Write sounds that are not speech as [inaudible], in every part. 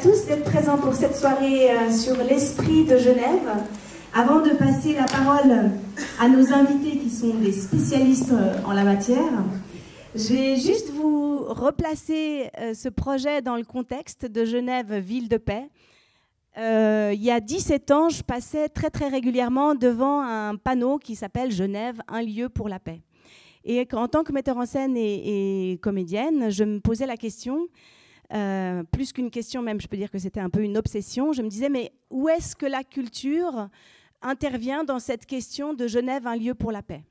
tous d'être présents pour cette soirée euh, sur l'esprit de Genève. Avant de passer la parole à nos invités qui sont des spécialistes euh, en la matière, je vais juste vous replacer euh, ce projet dans le contexte de Genève, ville de paix. il y a 17 ans, je passais très très régulièrement devant un panneau qui s'appelle Genève, un lieu pour la paix. Et en tant que metteur en scène et comédienne, je me posais la question euh, plus qu'une question même, je peux dire que c'était un peu une obsession. Je me disais, mais où est-ce que la culture intervient dans cette question de Genève, un lieu pour la paix?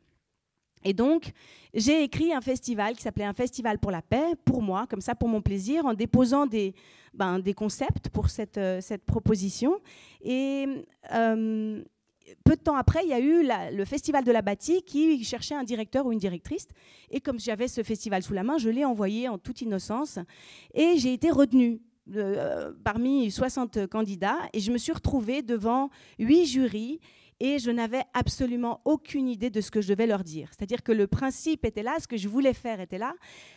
Et donc, j'ai écrit un festival qui s'appelait Un festival pour la paix, pour moi, comme ça, pour mon plaisir, en déposant des, ben, concepts pour cette, euh, proposition. Et euh, peu de temps après, il y a eu le Festival de la Bâtie qui cherchait un directeur ou une directrice. Et comme j'avais ce festival sous la main, je l'ai envoyé en toute innocence. Et j'ai été retenue euh, parmi 60 candidats. Et je me suis retrouvée devant huit jurys et je n'avais absolument aucune idée de ce que je devais leur dire. C'est-à-dire que le principe était là, ce que je voulais faire était là.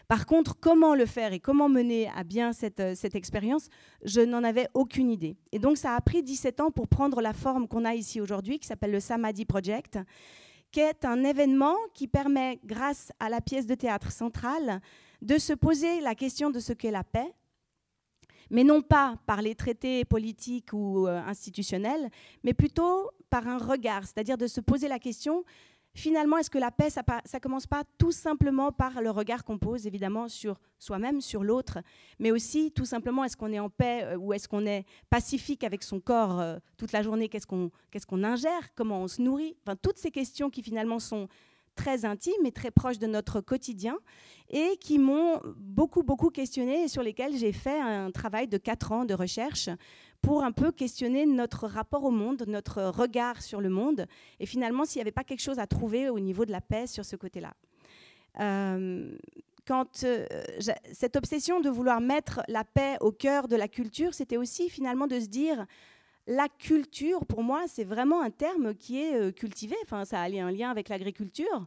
Par contre, comment le faire et comment mener à bien cette, euh, expérience, je n'en avais aucune idée. Et donc ça a pris 17 ans pour prendre la forme qu'on a ici aujourd'hui, qui s'appelle le Samadhi Project, qui est un événement qui permet, grâce à la pièce de théâtre centrale, de se poser la question de ce qu'est la paix, mais non pas par les traités politiques ou euh, institutionnels, mais plutôt par un regard, c'est-à-dire de se poser la question, finalement, est-ce que la paix, ça ne commence pas tout simplement par le regard qu'on pose, évidemment, sur soi-même, sur l'autre, mais aussi, tout simplement, est-ce qu'on est en paix euh, ou est-ce qu'on est pacifique avec son corps euh, toute la journée Qu'est-ce qu'on qu'est-ce ingère Comment on se nourrit Enfin, toutes ces questions qui, finalement, sont très intimes et très proches de notre quotidien et qui m'ont beaucoup, beaucoup questionné et sur lesquels j'ai fait un travail de quatre ans de recherche pour un peu questionner notre rapport au monde, notre regard sur le monde, et finalement s'il n'y avait pas quelque chose à trouver au niveau de la paix sur ce côté-là. Euh, quand euh, cette obsession de vouloir mettre la paix au cœur de la culture, c'était aussi finalement de se dire la culture, pour moi, c'est vraiment un terme qui est euh, cultivé. Enfin, ça a un lien avec l'agriculture.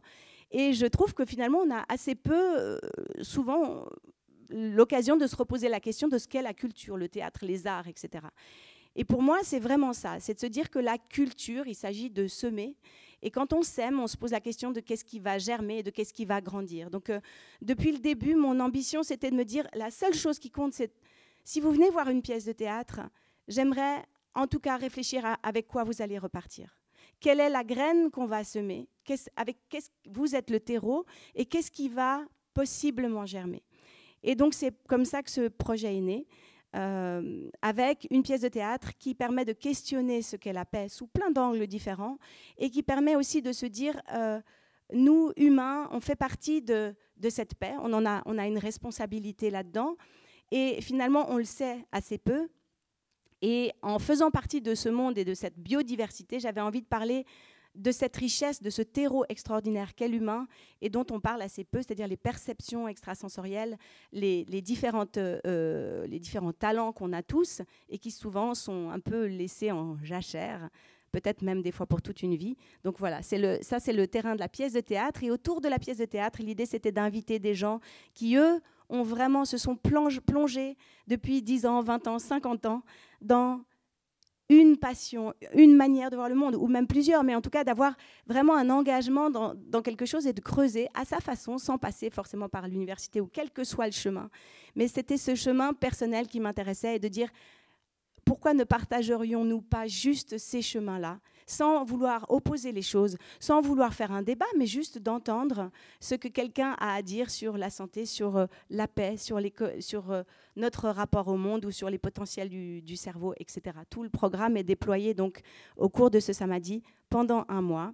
Et je trouve que finalement, on a assez peu, souvent, l'occasion de se reposer la question de ce qu'est la culture, le théâtre, les arts, etc. Et pour moi, c'est vraiment ça, c'est de se dire que la culture, il s'agit de semer. Et quand on sème, on se pose la question de qu'est-ce qui va germer de qu'est-ce qui va grandir. Donc, euh, depuis le début, mon ambition, c'était de me dire, la seule chose qui compte, c'est si vous venez voir une pièce de théâtre, j'aimerais en tout cas réfléchir à avec quoi vous allez repartir. Quelle est la graine qu'on va semer? Avec Vous êtes le terreau et qu'est-ce qui va possiblement germer? Et donc, c'est comme ça que ce projet est né, euh, avec une pièce de théâtre qui permet de questionner ce qu'est la paix sous plein d'angles différents et qui permet aussi de se dire, euh, nous, humains, on fait partie de, de, cette paix, on, en a, on a une responsabilité là-dedans. Et finalement, on le sait assez peu. Et en faisant partie de ce monde et de cette biodiversité, j'avais envie de parler de cette richesse, de ce terreau extraordinaire qu'est l'humain et dont on parle assez peu, c'est-à-dire les perceptions extrasensorielles, les, différentes, euh, les différents talents qu'on a tous et qui souvent sont un peu laissés en jachère peut-être même des fois pour toute une vie. Donc voilà, ça c'est le terrain de la pièce de théâtre. Et autour de la pièce de théâtre, l'idée c'était d'inviter des gens qui, eux, ont vraiment, se sont plongés depuis 10 ans, 20 ans, 50 ans dans une passion, une manière de voir le monde, ou même plusieurs, mais en tout cas d'avoir vraiment un engagement dans, quelque chose et de creuser à sa façon, sans passer forcément par l'université ou quel que soit le chemin. Mais c'était ce chemin personnel qui m'intéressait et de dire pourquoi ne partagerions-nous pas juste ces chemins-là sans vouloir opposer les choses, sans vouloir faire un débat, mais juste d'entendre ce que quelqu'un a à dire sur la santé, sur euh, la paix, sur, euh, notre rapport au monde ou sur les potentiels du, cerveau, etc. Tout le programme est déployé donc au cours de ce samedi pendant un mois.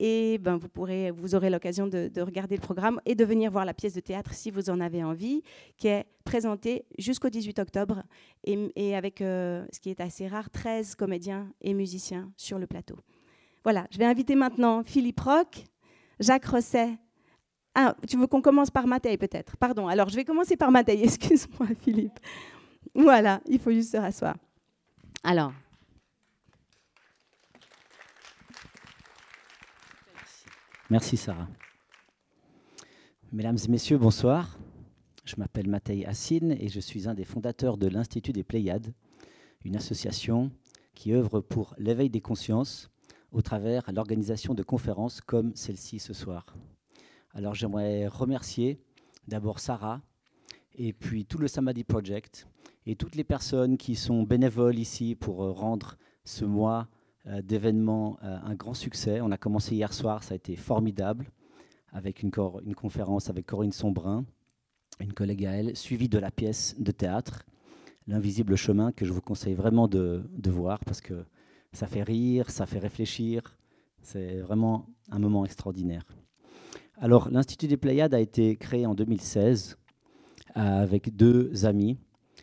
Et ben, vous, pourrez, vous aurez l'occasion de, regarder le programme et de venir voir la pièce de théâtre si vous en avez envie, qui est présentée jusqu'au 18 octobre et, avec, euh, ce qui est assez rare, 13 comédiens et musiciens sur le plateau. Voilà, je vais inviter maintenant Philippe Roch, Jacques Rosset. Ah, tu veux qu'on commence par Matei peut-être? Pardon, alors je vais commencer par Matei, [laughs] excuse-moi Philippe. Voilà, il faut juste se rasseoir. Alors, Merci Sarah. Mesdames et messieurs, bonsoir. Je m'appelle Matei Assine et je suis un des fondateurs de l'Institut des Pléiades, une association qui œuvre pour l'éveil des consciences au travers l'organisation de conférences comme celle-ci ce soir. Alors j'aimerais remercier d'abord Sarah et puis tout le Samadhi Project et toutes les personnes qui sont bénévoles ici pour rendre ce mois d'événements euh, un grand succès. On a commencé hier soir, ça a été formidable avec une, conférence avec Corinne Sombrin, une collègue à elle, suivie de la pièce de théâtre L'invisible chemin que je vous conseille vraiment de, de voir parce que ça fait rire, ça fait réfléchir. C'est vraiment un moment extraordinaire. Alors, l'Institut des Pléiades a été créé en 2016 euh, avec deux amis,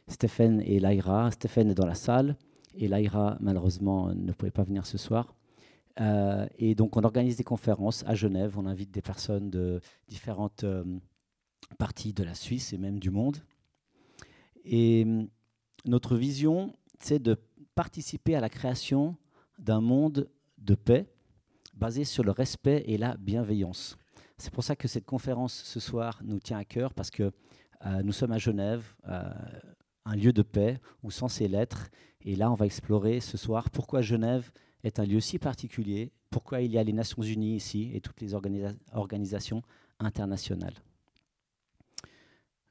Stéphane et Laïra. Stéphane est dans la salle et Laïra, malheureusement, ne pouvait pas venir ce soir. Euh, et donc, on organise des conférences à Genève. On invite des personnes de différentes euh, parties de la Suisse et même du monde. Et notre vision, c'est de participer à la création d'un monde de paix basé sur le respect et la bienveillance. C'est pour ça que cette conférence ce soir nous tient à cœur parce que euh, nous sommes à Genève, un lieu de paix où censé l'être. Et là, on va explorer ce soir pourquoi Genève est un lieu si particulier, pourquoi il y a les Nations Unies ici et toutes les organisations internationales.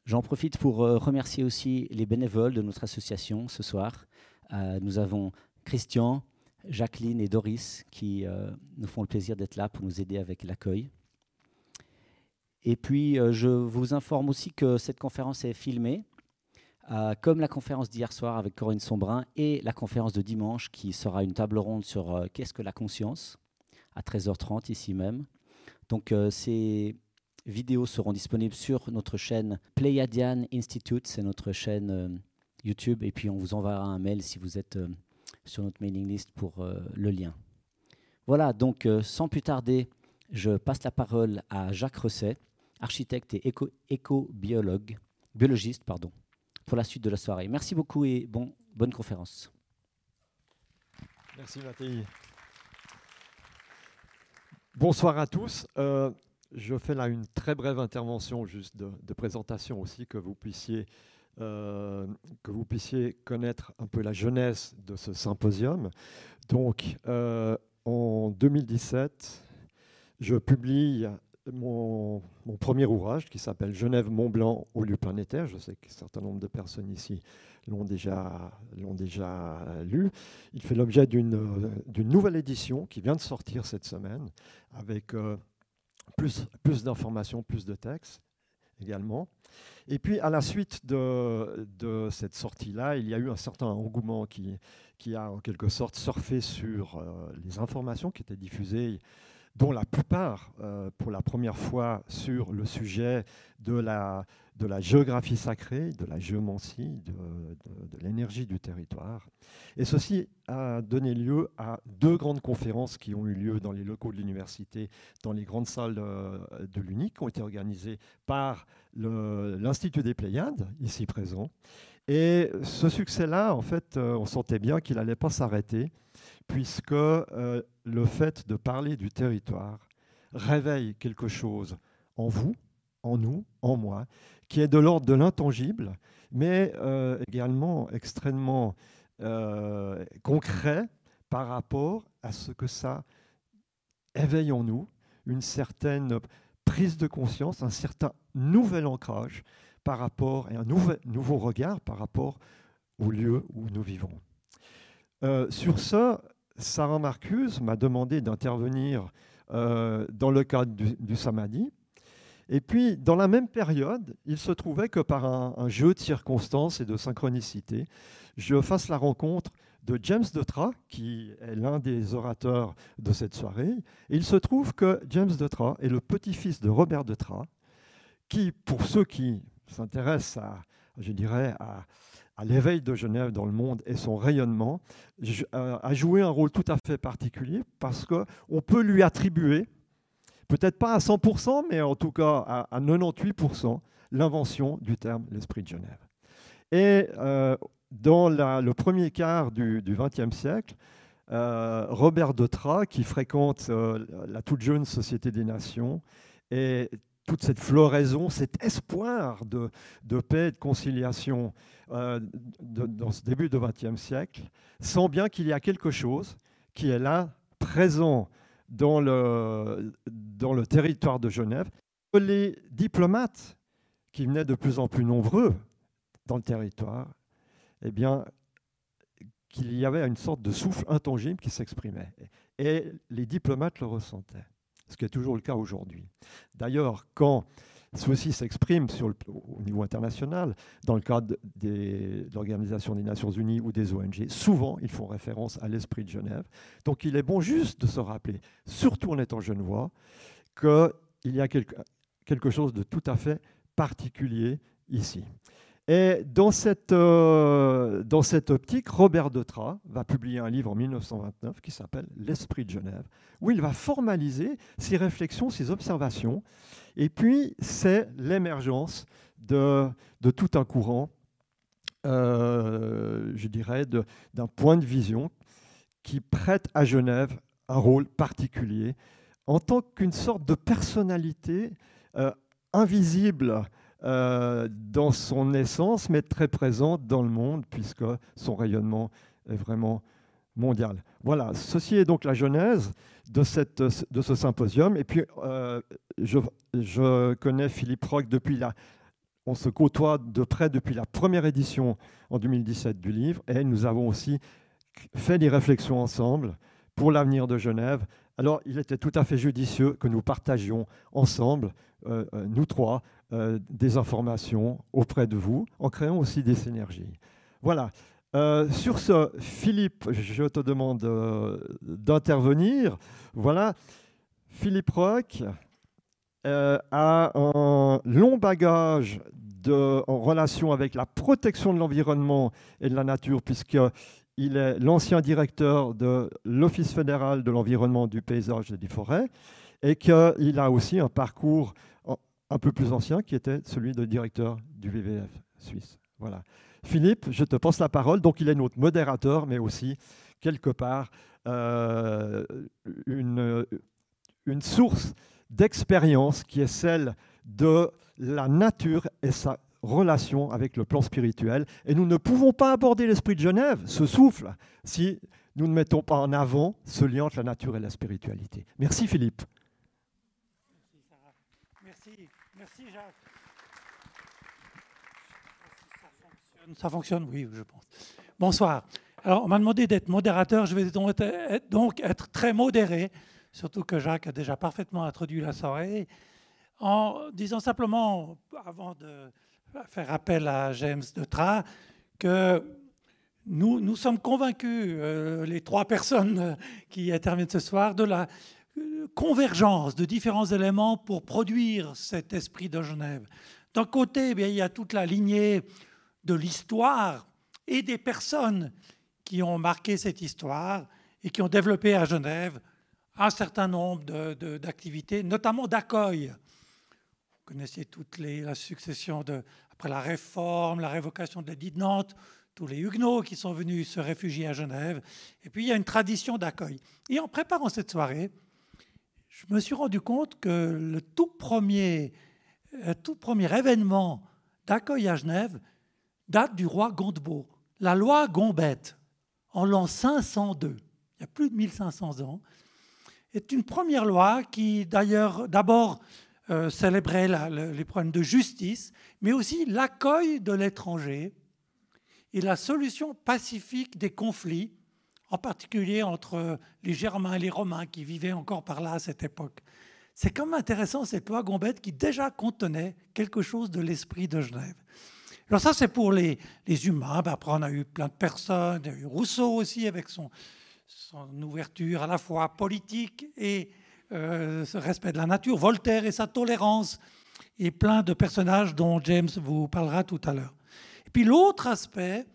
J'en profite pour euh, remercier aussi les bénévoles de notre association ce soir. nous avons Christian, Jacqueline et Doris qui nous font le plaisir d'être là pour nous aider avec l'accueil. Et puis, euh, je vous informe aussi que cette conférence est filmée, euh, comme la conférence d'hier soir avec Corinne Sombrin et la conférence de dimanche qui sera une table ronde sur euh, qu'est-ce que la conscience, à 13h30 ici même. Donc, ces vidéos seront disponibles sur notre chaîne Pleiadian Institute, c'est notre chaîne YouTube, et puis on vous enverra un mail si vous êtes sur notre mailing list pour le lien. Voilà, donc sans plus tarder, je passe la parole à Jacques Resset architecte et éco-biologue, biologiste, pardon, pour la suite de la soirée. Merci beaucoup et bon, bonne conférence. Merci Mathieu. Bonsoir à tous. Euh, je fais là une très brève intervention juste de, présentation aussi, que vous, puissiez, euh, que vous puissiez connaître un peu la jeunesse de ce symposium. Donc, euh, en 2017, je publie mon, premier ouvrage qui s'appelle Genève Mont Blanc au lieu planétaire. Je sais qu'un certain nombre de personnes ici l'ont déjà, l'ont déjà lu. Il fait l'objet d'une, d'une nouvelle édition qui vient de sortir cette semaine avec euh, plus, plus d'informations, plus de textes également. Et puis, à la suite de, de cette sortie-là, il y a eu un certain engouement qui, qui a en quelque sorte surfé sur euh, les informations qui étaient diffusées dont la plupart, euh, pour la première fois, sur le sujet de la, géographie sacrée, de la géomancie, de, l'énergie du territoire. Et ceci a donné lieu à deux grandes conférences qui ont eu lieu dans les locaux de l'université, dans les grandes salles de, de l'UNIC, qui ont été organisées par l'Institut des Pléiades, ici présent. Et ce succès-là, en fait, euh, on sentait bien qu'il n'allait pas s'arrêter puisque euh, le fait de parler du territoire réveille quelque chose en vous, en nous, en moi, qui est de l'ordre de l'intangible, mais euh, également extrêmement concret par rapport à ce que ça éveille en nous, une certaine prise de conscience, un certain nouvel ancrage par rapport, et un nouveau regard par rapport au lieu où nous vivons. sur ce, Sarah Marcuse m'a demandé d'intervenir euh, dans le cadre du, Samadhi. Et puis, dans la même période, il se trouvait que par un, jeu de circonstances et de synchronicité, je fasse la rencontre de James Detra, qui est l'un des orateurs de cette soirée. Et il se trouve que James Detra est le petit-fils de Robert Detra, qui, pour ceux qui s'intéressent à, je dirais, à, l'éveil de Genève dans le monde et son rayonnement, euh, a joué un rôle tout à fait particulier parce qu'on peut lui attribuer, peut-être pas à 100%, mais en tout cas à, 98%, l'invention du terme l'esprit de Genève. Et euh, dans le premier quart du XXe siècle, euh, Robert Detra, qui fréquente la toute jeune Société des Nations, est toute cette floraison, cet espoir de, paix et de conciliation euh, dans ce début du XXe siècle, sent bien qu'il y a quelque chose qui est là, présent dans le, territoire de Genève. Les diplomates qui venaient de plus en plus nombreux dans le territoire, eh bien, qu'il y avait une sorte de souffle intangible qui s'exprimait. Et les diplomates le ressentaient, ce qui est toujours le cas aujourd'hui. D'ailleurs, quand ceci s'exprime au niveau international, dans le cadre de l'Organisation des Nations Unies ou des ONG, souvent ils font référence à l'esprit de Genève. Donc il est bon juste de se rappeler, surtout en étant genevois, qu'il y a quelque, quelque chose de tout à fait particulier ici. Et dans cette, euh, dans cette optique, Robert Detrat va publier un livre en 1929 qui s'appelle L'Esprit de Genève, où il va formaliser ses réflexions, ses observations. Et puis, c'est l'émergence de, de, tout un courant, euh, je dirais, d'un point de vision qui prête à Genève un rôle particulier en tant qu'une sorte de personnalité euh, invisible euh, dans son essence, mais très présente dans le monde, puisque son rayonnement est vraiment mondial. Voilà, ceci est donc la genèse de, ce symposium. Et puis, euh, je, je, connais Philippe Roch depuis la... On se côtoie de près depuis la première édition en 2017 du livre, et nous avons aussi fait des réflexions ensemble pour l'avenir de Genève. Alors, il était tout à fait judicieux que nous partagions ensemble, euh, nous trois, euh, des informations auprès de vous, en créant aussi des synergies. Voilà. Euh, sur ce, Philippe, je te demande euh, d'intervenir. Voilà. Philippe Roch a un long bagage de, en relation avec la protection de l'environnement et de la nature, puisqu'il est l'ancien directeur de l'Office fédéral de l'environnement, du paysage et des forêts, et qu'il a aussi un parcours un peu plus ancien, qui était celui de directeur du VVF suisse. Voilà. Philippe, je te passe la parole. Donc, il est notre modérateur, mais aussi, quelque part, euh, une, une source d'expérience qui est celle de la nature et sa relation avec le plan spirituel. Et nous ne pouvons pas aborder l'esprit de Genève, ce souffle, si nous ne mettons pas en avant ce lien entre la nature et la spiritualité. Merci Philippe. Ça fonctionne, oui, je pense. Bonsoir. Alors, on m'a demandé d'être modérateur. Je vais donc être très modéré, surtout que Jacques a déjà parfaitement introduit la soirée, en disant simplement, avant de faire appel à James de Tra, que nous, nous sommes convaincus, euh, les trois personnes qui interviennent ce soir, de la euh, convergence de différents éléments pour produire cet esprit de Genève. D'un côté, eh bien, il y a toute la lignée de l'histoire et des personnes qui ont marqué cette histoire et qui ont développé à Genève un certain nombre d'activités, notamment d'accueil. Connaissez toute les, la succession de, après la réforme, la révocation de l'édit de Nantes, tous les Huguenots qui sont venus se réfugier à Genève. Et puis il y a une tradition d'accueil. Et en préparant cette soirée, je me suis rendu compte que le tout premier, euh, tout premier événement d'accueil à Genève, date du roi Gondebaud. La loi Gombette, en l'an 502, il y a plus de 1500 ans, est une première loi qui, d'ailleurs, d'abord euh, célébrait les problèmes de justice, mais aussi l'accueil de l'étranger et la solution pacifique des conflits, en particulier entre les Germains et les Romains qui vivaient encore par là à cette époque. C'est quand même intéressant cette loi Gombette qui déjà contenait quelque chose de l'esprit de Genève. Alors ça, c'est pour les, humains. Ben, après, on a eu plein de personnes. Il y a eu Rousseau aussi avec son, son ouverture à la fois politique et euh, ce respect de la nature. Voltaire et sa tolérance. Et plein de personnages dont James vous parlera tout à l'heure. Et puis l'autre aspect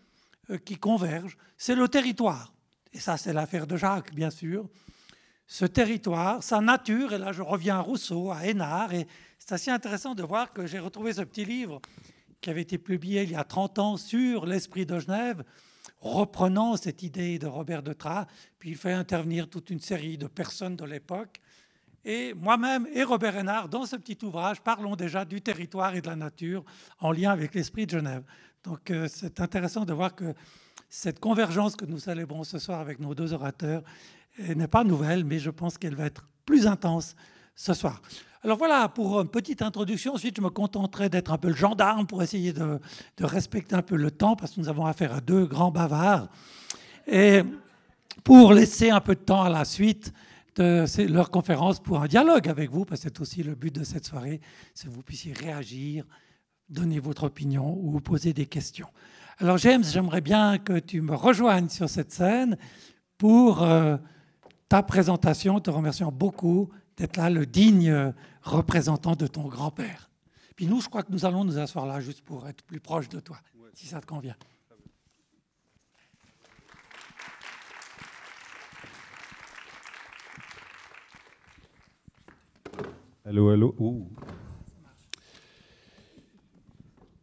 euh, qui converge, c'est le territoire. Et ça, c'est l'affaire de Jacques, bien sûr. Ce territoire, sa nature, et là je reviens à Rousseau, à Hénard, et c'est assez intéressant de voir que j'ai retrouvé ce petit livre qui avait été publié il y a 30 ans sur l'esprit de Genève, reprenant cette idée de Robert de Tra, puis il fait intervenir toute une série de personnes de l'époque. Et moi-même et Robert Renard, dans ce petit ouvrage, parlons déjà du territoire et de la nature en lien avec l'esprit de Genève. Donc euh, c'est intéressant de voir que cette convergence que nous célébrons ce soir avec nos deux orateurs n'est pas nouvelle, mais je pense qu'elle va être plus intense ce soir. Alors voilà pour une petite introduction. Ensuite, je me contenterai d'être un peu le gendarme pour essayer de, de, respecter un peu le temps, parce que nous avons affaire à deux grands bavards. Et pour laisser un peu de temps à la suite de leur conférence pour un dialogue avec vous, parce que c'est aussi le but de cette soirée, c'est que vous puissiez réagir, donner votre opinion ou poser des questions. Alors James, j'aimerais bien que tu me rejoignes sur cette scène pour euh, ta présentation, te remerciant beaucoup d'être là, le digne représentant de ton grand-père. Puis nous, je crois que nous allons nous asseoir là juste pour être plus proche de toi, si ça te convient. Allô, allô?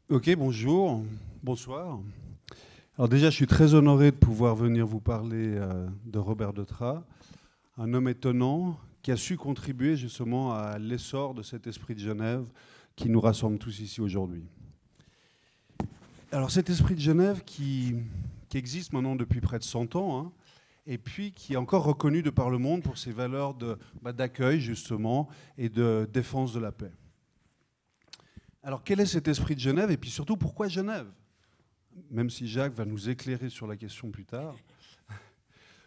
Ok, bonjour, bonsoir. Alors déjà, je suis très honoré de pouvoir venir vous parler euh, de Robert Detrat, un homme étonnant qui a su contribuer justement à l'essor de cet esprit de Genève qui nous rassemble tous ici aujourd'hui. Alors cet esprit de Genève qui, existe maintenant depuis près de 100 ans, hein, et puis qui est encore reconnu de par le monde pour ses valeurs bah, d'accueil, justement, et de défense de la paix. Alors, quel est cet esprit de Genève, et puis surtout, pourquoi Genève? Même si Jacques va nous éclairer sur la question plus tard. [laughs]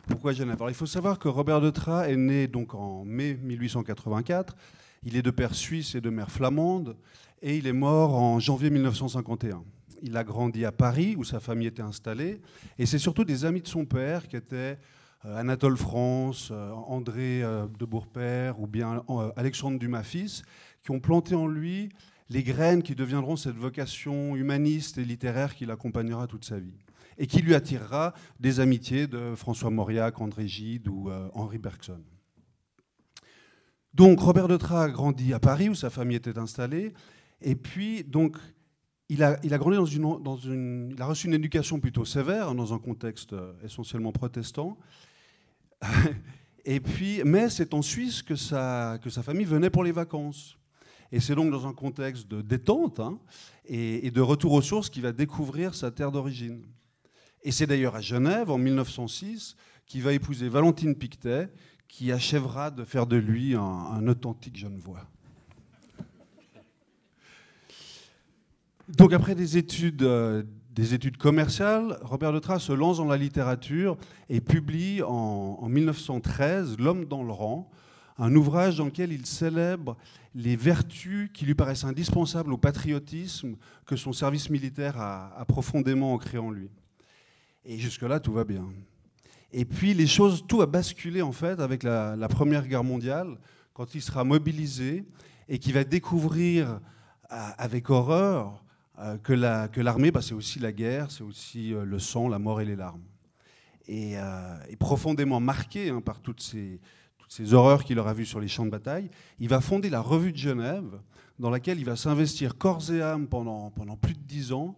Pourquoi Genève? Alors, il faut savoir que Robert de Tra est né donc en mai 1884. Il est de père suisse et de mère flamande, et il est mort en janvier 1951 il a grandi à Paris, où sa famille était installée. Et c'est surtout des amis de son père, qui étaient euh, Anatole France, euh, André euh, de Bourpère ou bien Alexandre Dumas fils, qui ont planté en lui les graines qui deviendront cette vocation humaniste et littéraire qui l'accompagnera toute sa vie et qui lui attirera des amitiés de François Mauriac, André Gide ou Henri Bergson. Donc Robert de Tra a grandi à Paris où sa famille était installée et puis donc il a, grandi dans une, Il a reçu une éducation plutôt sévère, dans un contexte euh, essentiellement protestant. [laughs] Et puis, mais c'est en Suisse que sa, que sa famille venait pour les vacances. Et c'est donc dans un contexte de détente hein, et, de retour aux sources qu'il va découvrir sa terre d'origine. Et c'est d'ailleurs à Genève, en 1906, qu'il va épouser Valentine Pictet, qui achèvera de faire de lui un, un authentique Genevois. Donc après des études, euh, des études commerciales, Robert Letras se lance dans la littérature et publie en, 1913 L'homme dans le rang, un ouvrage dans lequel il célèbre les vertus qui lui paraissent indispensables au patriotisme que son service militaire a, profondément ancré en lui. Et jusque-là, tout va bien. Et puis les choses, tout a basculé en fait avec la, la Première Guerre mondiale, quand il sera mobilisé et qu'il va découvrir euh, avec horreur que l'armée, bah, c'est aussi la guerre, c'est aussi euh, le sang, la mort et les larmes. Et, euh, profondément marqué hein, par toutes ces, horreurs qu'il aura vues sur les champs de bataille, il va fonder la Revue de Genève, dans laquelle il va s'investir corps et âme pendant, plus de dix ans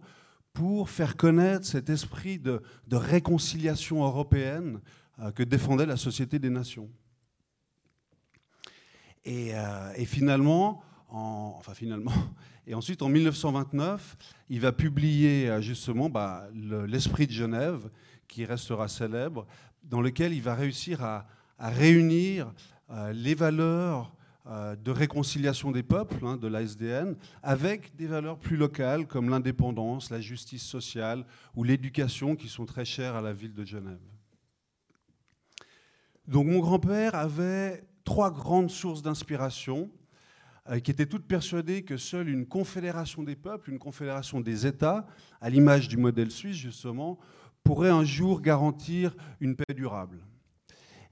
pour faire connaître cet esprit de, réconciliation européenne que défendait la Société des Nations. Et finalement, en, enfin finalement, [laughs] et ensuite, en 1929, il va publier euh, justement bah, L'Esprit de Genève, qui restera célèbre, dans lequel il va réussir à, réunir euh, les valeurs euh, de réconciliation des peuples hein, de l'ASDN avec des valeurs plus locales comme l'indépendance, la justice sociale ou l'éducation qui sont très chères à la ville de Genève. Donc mon grand-père avait trois grandes sources d'inspiration qui étaient toutes persuadées que seule une confédération des peuples, une confédération des États, à l'image du modèle suisse justement, pourrait un jour garantir une paix durable.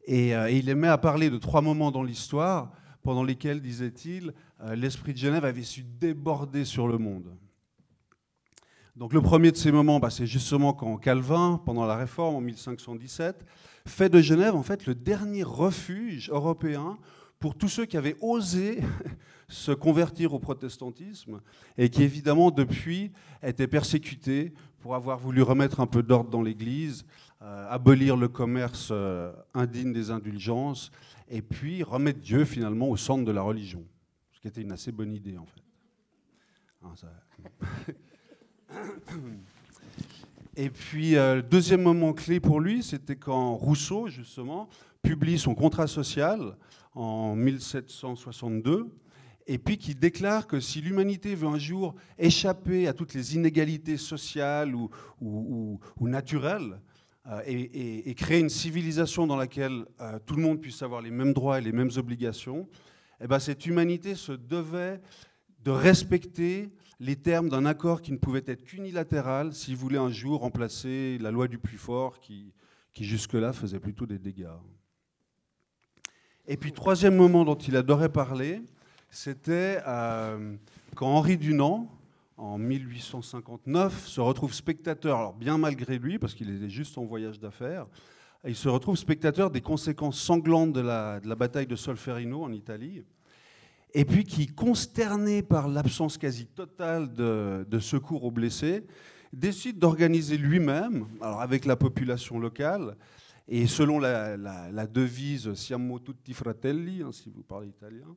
Et, euh, il aimait à parler de trois moments dans l'histoire pendant lesquels, disait-il, euh, l'esprit de Genève avait su déborder sur le monde. Donc le premier de ces moments, bah, c'est justement quand Calvin, pendant la Réforme en 1517, fait de Genève en fait le dernier refuge européen pour tous ceux qui avaient osé [laughs] se convertir au protestantisme et qui évidemment depuis étaient persécutés pour avoir voulu remettre un peu d'ordre dans l'Église abolir le commerce indigne des indulgences, et puis remettre Dieu finalement au centre de la religion, ce qui était une assez bonne idée en fait. Ah, [coughs] et puis, le deuxième moment clé pour lui, c'était quand Rousseau, justement, publie son contrat social en 1762 et puis qui déclare que si l'humanité veut un jour échapper à toutes les inégalités sociales ou, naturelles, euh, et, créer une civilisation dans laquelle euh, tout le monde puisse avoir les mêmes droits et les mêmes obligations, eh ben, cette humanité se devait de respecter les termes d'un accord qui ne pouvait être qu'unilatéral s'il voulait un jour remplacer la loi du plus fort qui, qui jusque-là faisait plutôt des dégâts. Et puis, troisième moment dont il adorait parler, c'était euh, quand Henri Dunant, en 1859, se retrouve spectateur, alors bien malgré lui, parce qu'il était juste en voyage d'affaires, il se retrouve spectateur des conséquences sanglantes de la, bataille de Solferino en Italie, et puis qui, consterné par l'absence quasi totale de, secours aux blessés, décide d'organiser lui-même, alors avec la population locale, et selon la, devise Siamo tutti fratelli, hein, si vous parlez italien,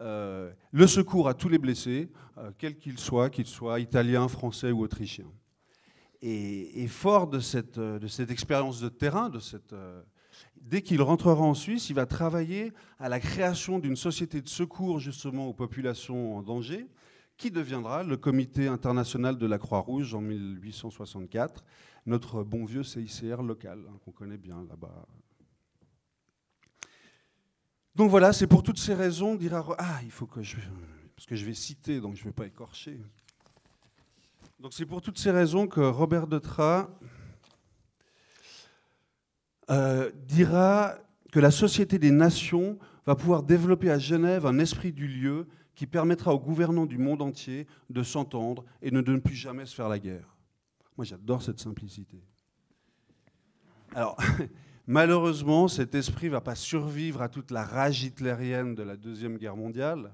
euh, le secours à tous les blessés, euh, quels qu'ils soient, qu'ils soient italiens, français ou autrichiens. Et, fort de cette, euh, de cette, expérience de terrain, dès qu'il rentrera en Suisse, il va travailler à la création d'une société de secours justement aux populations en danger, qui deviendra le Comité international de la Croix-Rouge en 1864, notre bon vieux CICR local, hein, qu'on connaît bien là-bas donc voilà, c'est pour toutes ces raisons, dira ah, il faut que je. Parce que je vais citer, donc je ne vais pas écorcher. Donc c'est pour toutes ces raisons que Robert de euh, dira que la Société des Nations va pouvoir développer à Genève un esprit du lieu qui permettra aux gouvernants du monde entier de s'entendre et de ne plus jamais se faire la guerre. Moi j'adore cette simplicité. Alors, [laughs] Malheureusement, cet esprit ne va pas survivre à toute la rage hitlérienne de la Deuxième Guerre mondiale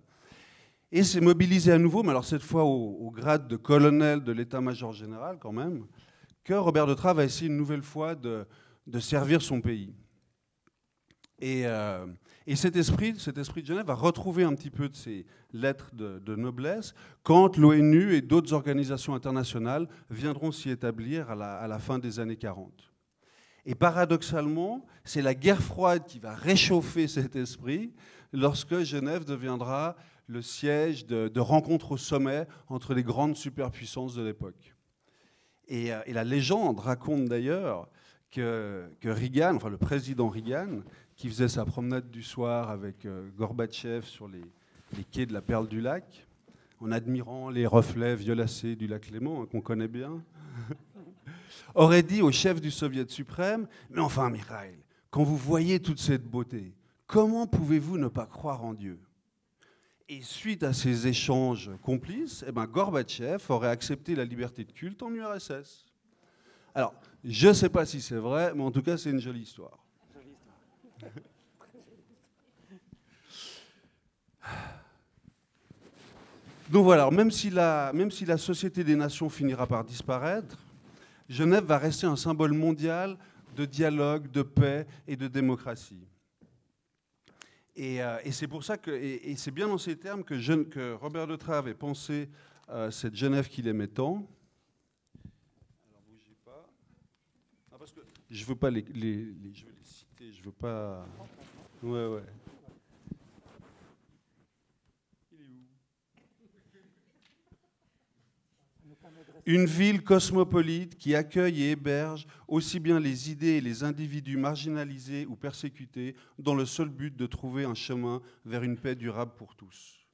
et s'est mobilisé à nouveau, mais alors cette fois au, grade de colonel de l'état-major général quand même, que Robert de Trave va essayer une nouvelle fois de, servir son pays. Euh, et, cet, esprit, cet esprit de Genève va retrouver un petit peu de ses lettres de noblesse quand l'ONU et d'autres organisations internationales viendront s'y établir à la fin des années 40. Et paradoxalement, c'est la guerre froide qui va réchauffer cet esprit lorsque Genève deviendra le siège de, rencontres au sommet entre les grandes superpuissances de l'époque. Et, euh, la légende raconte d'ailleurs que, que, Reagan, enfin le président Reagan, qui faisait sa promenade du soir avec euh, Gorbatchev sur les, quais de la Perle du Lac, en admirant les reflets violacés du lac Léman, hein, qu'on connaît bien, [laughs] aurait dit au chef du Soviet suprême, mais enfin Mikhail, quand vous voyez toute cette beauté, comment pouvez-vous ne pas croire en Dieu? Et suite à ces échanges complices, eh ben, Gorbatchev aurait accepté la liberté de culte en URSS. Alors, je ne sais pas si c'est vrai, mais en tout cas, c'est une jolie histoire. Donc voilà, même si, la, même si la Société des Nations finira par disparaître, Genève va rester un symbole mondial de dialogue, de paix et de démocratie. Et, euh, c'est pour ça que, et, c'est bien dans ces termes que, que Robert de Trave ait pensé euh, cette Genève qu'il aimait tant. Alors bougez pas. Ah, je veux pas je les citer, je veux pas. Ouais, ouais. Une ville cosmopolite qui accueille et héberge aussi bien les idées et les individus marginalisés ou persécutés dans le seul but de trouver un chemin vers une paix durable pour tous.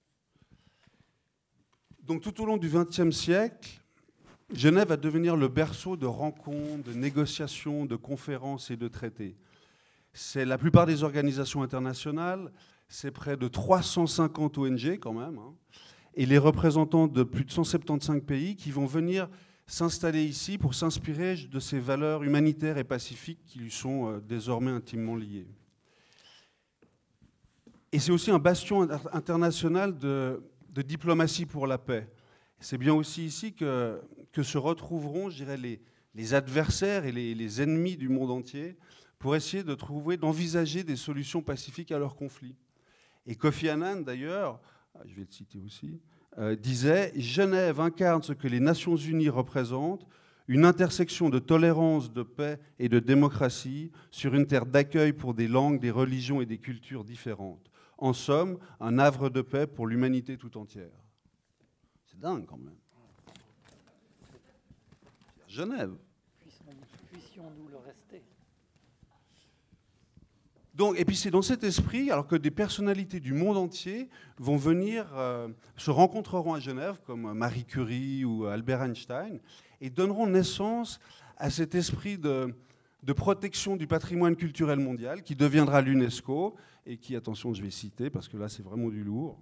Donc tout au long du XXe siècle, Genève va devenir le berceau de rencontres, de négociations, de conférences et de traités. C'est la plupart des organisations internationales, c'est près de 350 ONG quand même, hein, et les représentants de plus de 175 pays qui vont venir s'installer ici pour s'inspirer de ces valeurs humanitaires et pacifiques qui lui sont euh, désormais intimement liées. Et c'est aussi un bastion international de, diplomatie pour la paix. C'est bien aussi ici que, se retrouveront, je dirais, les adversaires et les, ennemis du monde entier pour essayer de trouver, d'envisager des solutions pacifiques à leurs conflits. Et Kofi Annan, d'ailleurs, ah, je vais le citer aussi, euh, disait Genève incarne ce que les Nations Unies représentent, une intersection de tolérance, de paix et de démocratie sur une terre d'accueil pour des langues, des religions et des cultures différentes. En somme, un havre de paix pour l'humanité tout entière. C'est dingue quand même. Genève. Donc, et puis c'est dans cet esprit, alors que des personnalités du monde entier vont venir, euh, se rencontreront à Genève, comme Marie Curie ou Albert Einstein, et donneront naissance à cet esprit de, de protection du patrimoine culturel mondial qui deviendra l'UNESCO et qui, attention, je vais citer parce que là c'est vraiment du lourd,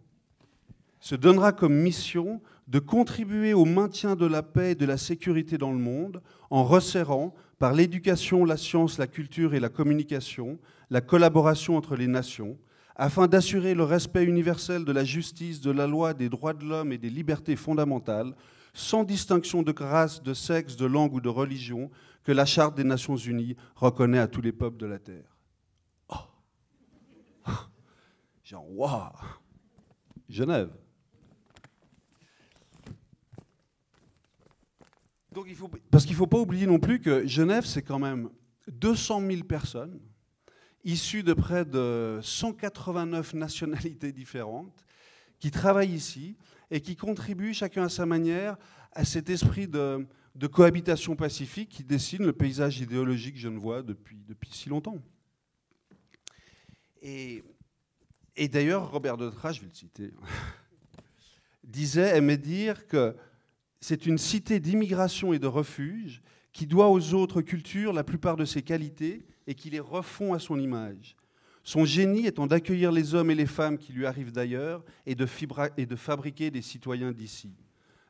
se donnera comme mission de contribuer au maintien de la paix et de la sécurité dans le monde en resserrant, par l'éducation, la science, la culture et la communication, la collaboration entre les nations, afin d'assurer le respect universel de la justice, de la loi, des droits de l'homme et des libertés fondamentales, sans distinction de race, de sexe, de langue ou de religion, que la Charte des Nations Unies reconnaît à tous les peuples de la Terre. Oh. [laughs] Genre, Genève. Donc parce qu'il ne faut pas oublier non plus que Genève, c'est quand même 200 000 personnes, issues de près de 189 nationalités différentes, qui travaillent ici et qui contribuent chacun à sa manière à cet esprit de, cohabitation pacifique qui dessine le paysage idéologique genevois depuis, depuis si longtemps. Et, d'ailleurs, Robert Detra, je vais le citer, [laughs] disait, aimait dire que c'est une cité d'immigration et de refuge qui doit aux autres cultures la plupart de ses qualités et qui les refont à son image. Son génie étant d'accueillir les hommes et les femmes qui lui arrivent d'ailleurs et de, et de fabriquer des citoyens d'ici.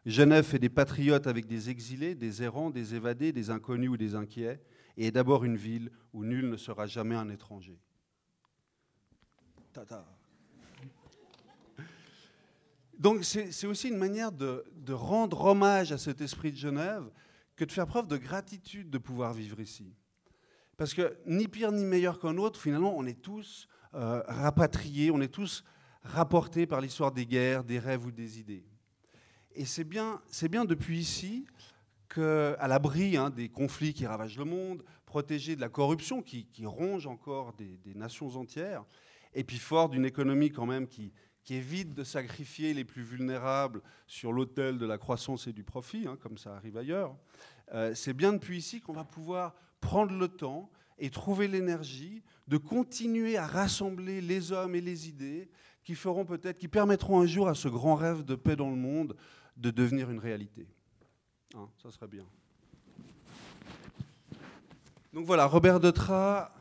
Genève fait des patriotes avec des exilés, des errants, des évadés, des inconnus ou des inquiets, et est d'abord une ville où nul ne sera jamais un étranger. Tata. Donc c'est aussi une manière de, rendre hommage à cet esprit de Genève que de faire preuve de gratitude de pouvoir vivre ici. Parce que ni pire ni meilleur qu'un autre, finalement, on est tous euh, rapatriés, on est tous rapportés par l'histoire des guerres, des rêves ou des idées. Et c'est bien, bien depuis ici qu'à l'abri hein, des conflits qui ravagent le monde, protégés de la corruption qui, ronge encore des, des, nations entières, et puis fort d'une économie quand même qui, qui évite de sacrifier les plus vulnérables sur l'autel de la croissance et du profit, hein, comme ça arrive ailleurs, euh, c'est bien depuis ici qu'on va pouvoir prendre le temps et trouver l'énergie de continuer à rassembler les hommes et les idées qui feront peut-être, qui permettront un jour à ce grand rêve de paix dans le monde de devenir une réalité. Hein, ça serait bien. Donc voilà, Robert Detra.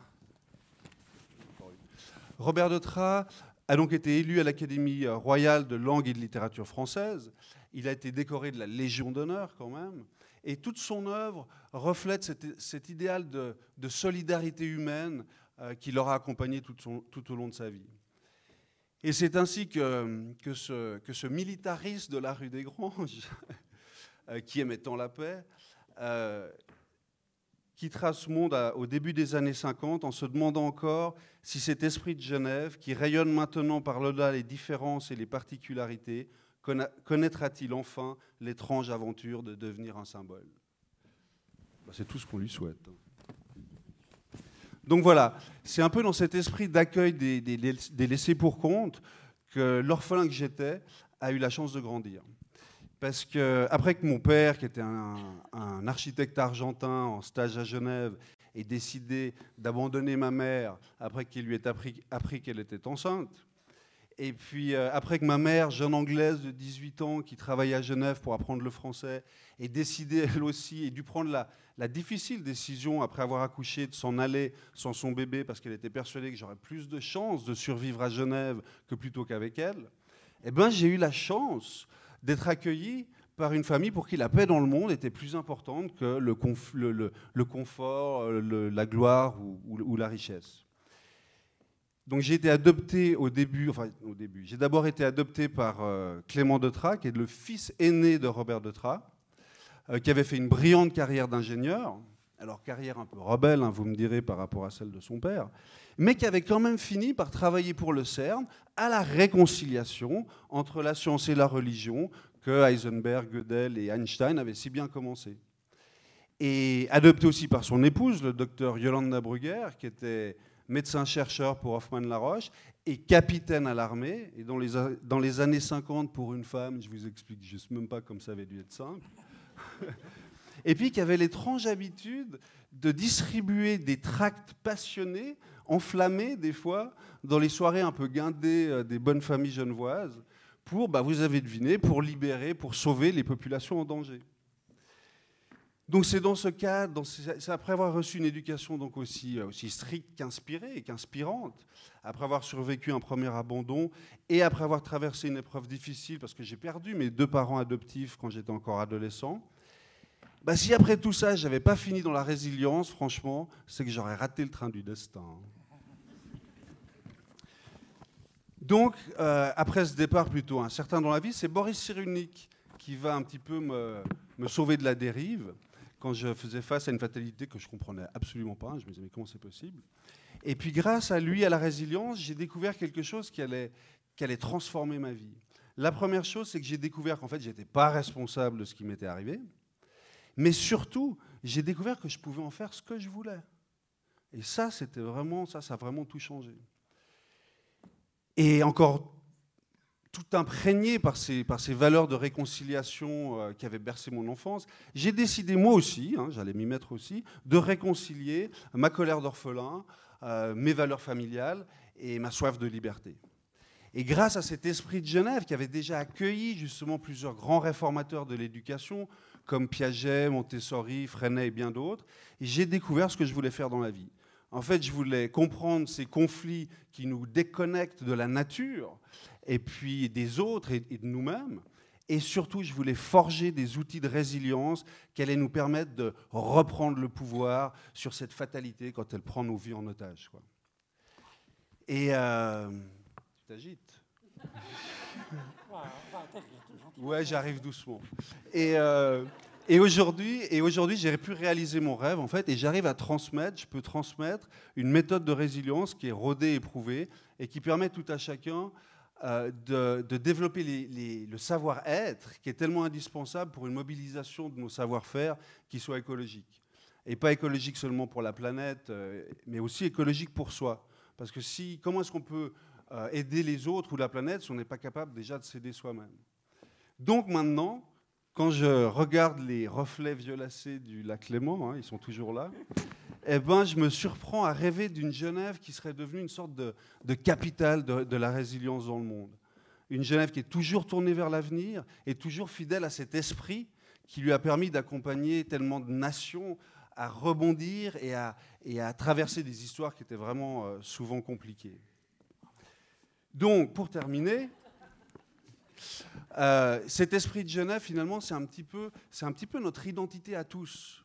Robert Detra a donc été élu à l'Académie royale de langue et de littérature française. Il a été décoré de la Légion d'honneur quand même. Et toute son œuvre reflète cet, idéal de, solidarité humaine euh, qui l'aura accompagné tout, au long de sa vie. Et c'est ainsi que, que, ce, militariste de la rue des Granges, [laughs] euh, qui aimait tant la paix, euh, quittera ce monde au début des années 50 en se demandant encore si cet esprit de Genève, qui rayonne maintenant par l'au-delà les différences et les particularités, connaîtra-t-il enfin l'étrange aventure de devenir un symbole? Bah, C'est tout ce qu'on lui souhaite. Donc voilà, c'est un peu dans cet esprit d'accueil des, des laissés pour compte que l'orphelin que j'étais a eu la chance de grandir. Parce que après que mon père, qui était un, architecte argentin en stage à Genève, ait décidé d'abandonner ma mère après qu'il lui ait appris, qu'elle était enceinte, et puis euh, après que ma mère, jeune anglaise de 18 ans qui travaillait à Genève pour apprendre le français, ait décidé elle aussi et dû prendre la, difficile décision après avoir accouché de s'en aller sans son bébé parce qu'elle était persuadée que j'aurais plus de chances de survivre à Genève que plutôt qu'avec elle, eh ben j'ai eu la chance d'être accueilli par une famille pour qui la paix dans le monde était plus importante que le, confort, la gloire ou, la richesse. Donc j'ai été adopté au début, enfin au début, j'ai d'abord été adopté par euh, Clément Detra, qui est le fils aîné de Robert Detra. euh, qui avait fait une brillante carrière d'ingénieur, alors carrière un peu rebelle, hein, vous me direz, par rapport à celle de son père, mais qui avait quand même fini par travailler pour le CERN à la réconciliation entre la science et la religion que Heisenberg, Gödel et Einstein avaient si bien commencé. Et adopté aussi par son épouse, le docteur Yolanda Brugger, qui était médecin-chercheur pour Hoffmann-La et capitaine à l'armée. Et dans les, dans les années 50, pour une femme, je vous explique juste même pas comme ça avait dû être simple. [laughs] et puis qui avait l'étrange habitude de distribuer des tracts passionnés, enflammés des fois, dans les soirées un peu guindées euh, des bonnes familles genevoises, pour, bah, vous avez deviné, pour libérer, pour sauver les populations en danger. Donc c'est dans ce cadre, c'est après avoir reçu une éducation donc aussi, euh, aussi stricte qu'inspirée et qu'inspirante, après avoir survécu un premier abandon et après avoir traversé une épreuve difficile parce que j'ai perdu mes deux parents adoptifs quand j'étais encore adolescent. Bah, si après tout ça, j'avais pas fini dans la résilience, franchement, c'est que j'aurais raté le train du destin. Donc, euh, après ce départ plutôt incertain dans la vie, c'est Boris Cyrulnik qui va un petit peu me, sauver de la dérive quand je faisais face à une fatalité que je comprenais absolument pas. Je me disais, mais comment c'est possible? Et puis, grâce à lui, à la résilience, j'ai découvert quelque chose qui allait, qui allait transformer ma vie. La première chose, c'est que j'ai découvert qu'en fait, je n'étais pas responsable de ce qui m'était arrivé. Mais surtout, j'ai découvert que je pouvais en faire ce que je voulais. Et ça, c'était vraiment, ça, ça a vraiment tout changé. Et encore tout imprégné par ces, valeurs de réconciliation euh, qui avaient bercé mon enfance, j'ai décidé moi aussi, hein, j'allais m'y mettre aussi, de réconcilier ma colère d'orphelin, euh, mes valeurs familiales et ma soif de liberté. Et grâce à cet esprit de Genève qui avait déjà accueilli justement plusieurs grands réformateurs de l'éducation, comme Piaget, Montessori, Freinet et bien d'autres, j'ai découvert ce que je voulais faire dans la vie. En fait, je voulais comprendre ces conflits qui nous déconnectent de la nature et puis des autres et, de nous-mêmes. Et surtout, je voulais forger des outils de résilience qui allaient nous permettre de reprendre le pouvoir sur cette fatalité quand elle prend nos vies en otage. Et euh, tu t'agites [laughs] Ouais, j'arrive doucement. Et, euh, aujourd'hui, et j'ai pu réaliser mon rêve en fait, et j'arrive à transmettre. Je peux transmettre une méthode de résilience qui est rodée et prouvée et qui permet tout à chacun euh, de, développer le savoir-être qui est tellement indispensable pour une mobilisation de nos savoir-faire qui soit écologique. Et pas écologique seulement pour la planète, euh, mais aussi écologique pour soi. Parce que si, comment est-ce qu'on peut aider les autres ou la planète si on n'est pas capable déjà de s'aider soi-même? Donc maintenant, quand je regarde les reflets violacés du lac Léman, hein, ils sont toujours là, eh ben, je me surprends à rêver d'une Genève qui serait devenue une sorte de, capitale de, la résilience dans le monde. Une Genève qui est toujours tournée vers l'avenir et toujours fidèle à cet esprit qui lui a permis d'accompagner tellement de nations à rebondir et à, traverser des histoires qui étaient vraiment euh, souvent compliquées. Donc, pour terminer, euh, cet esprit de Genève, finalement, c'est un, petit peu, notre identité à tous.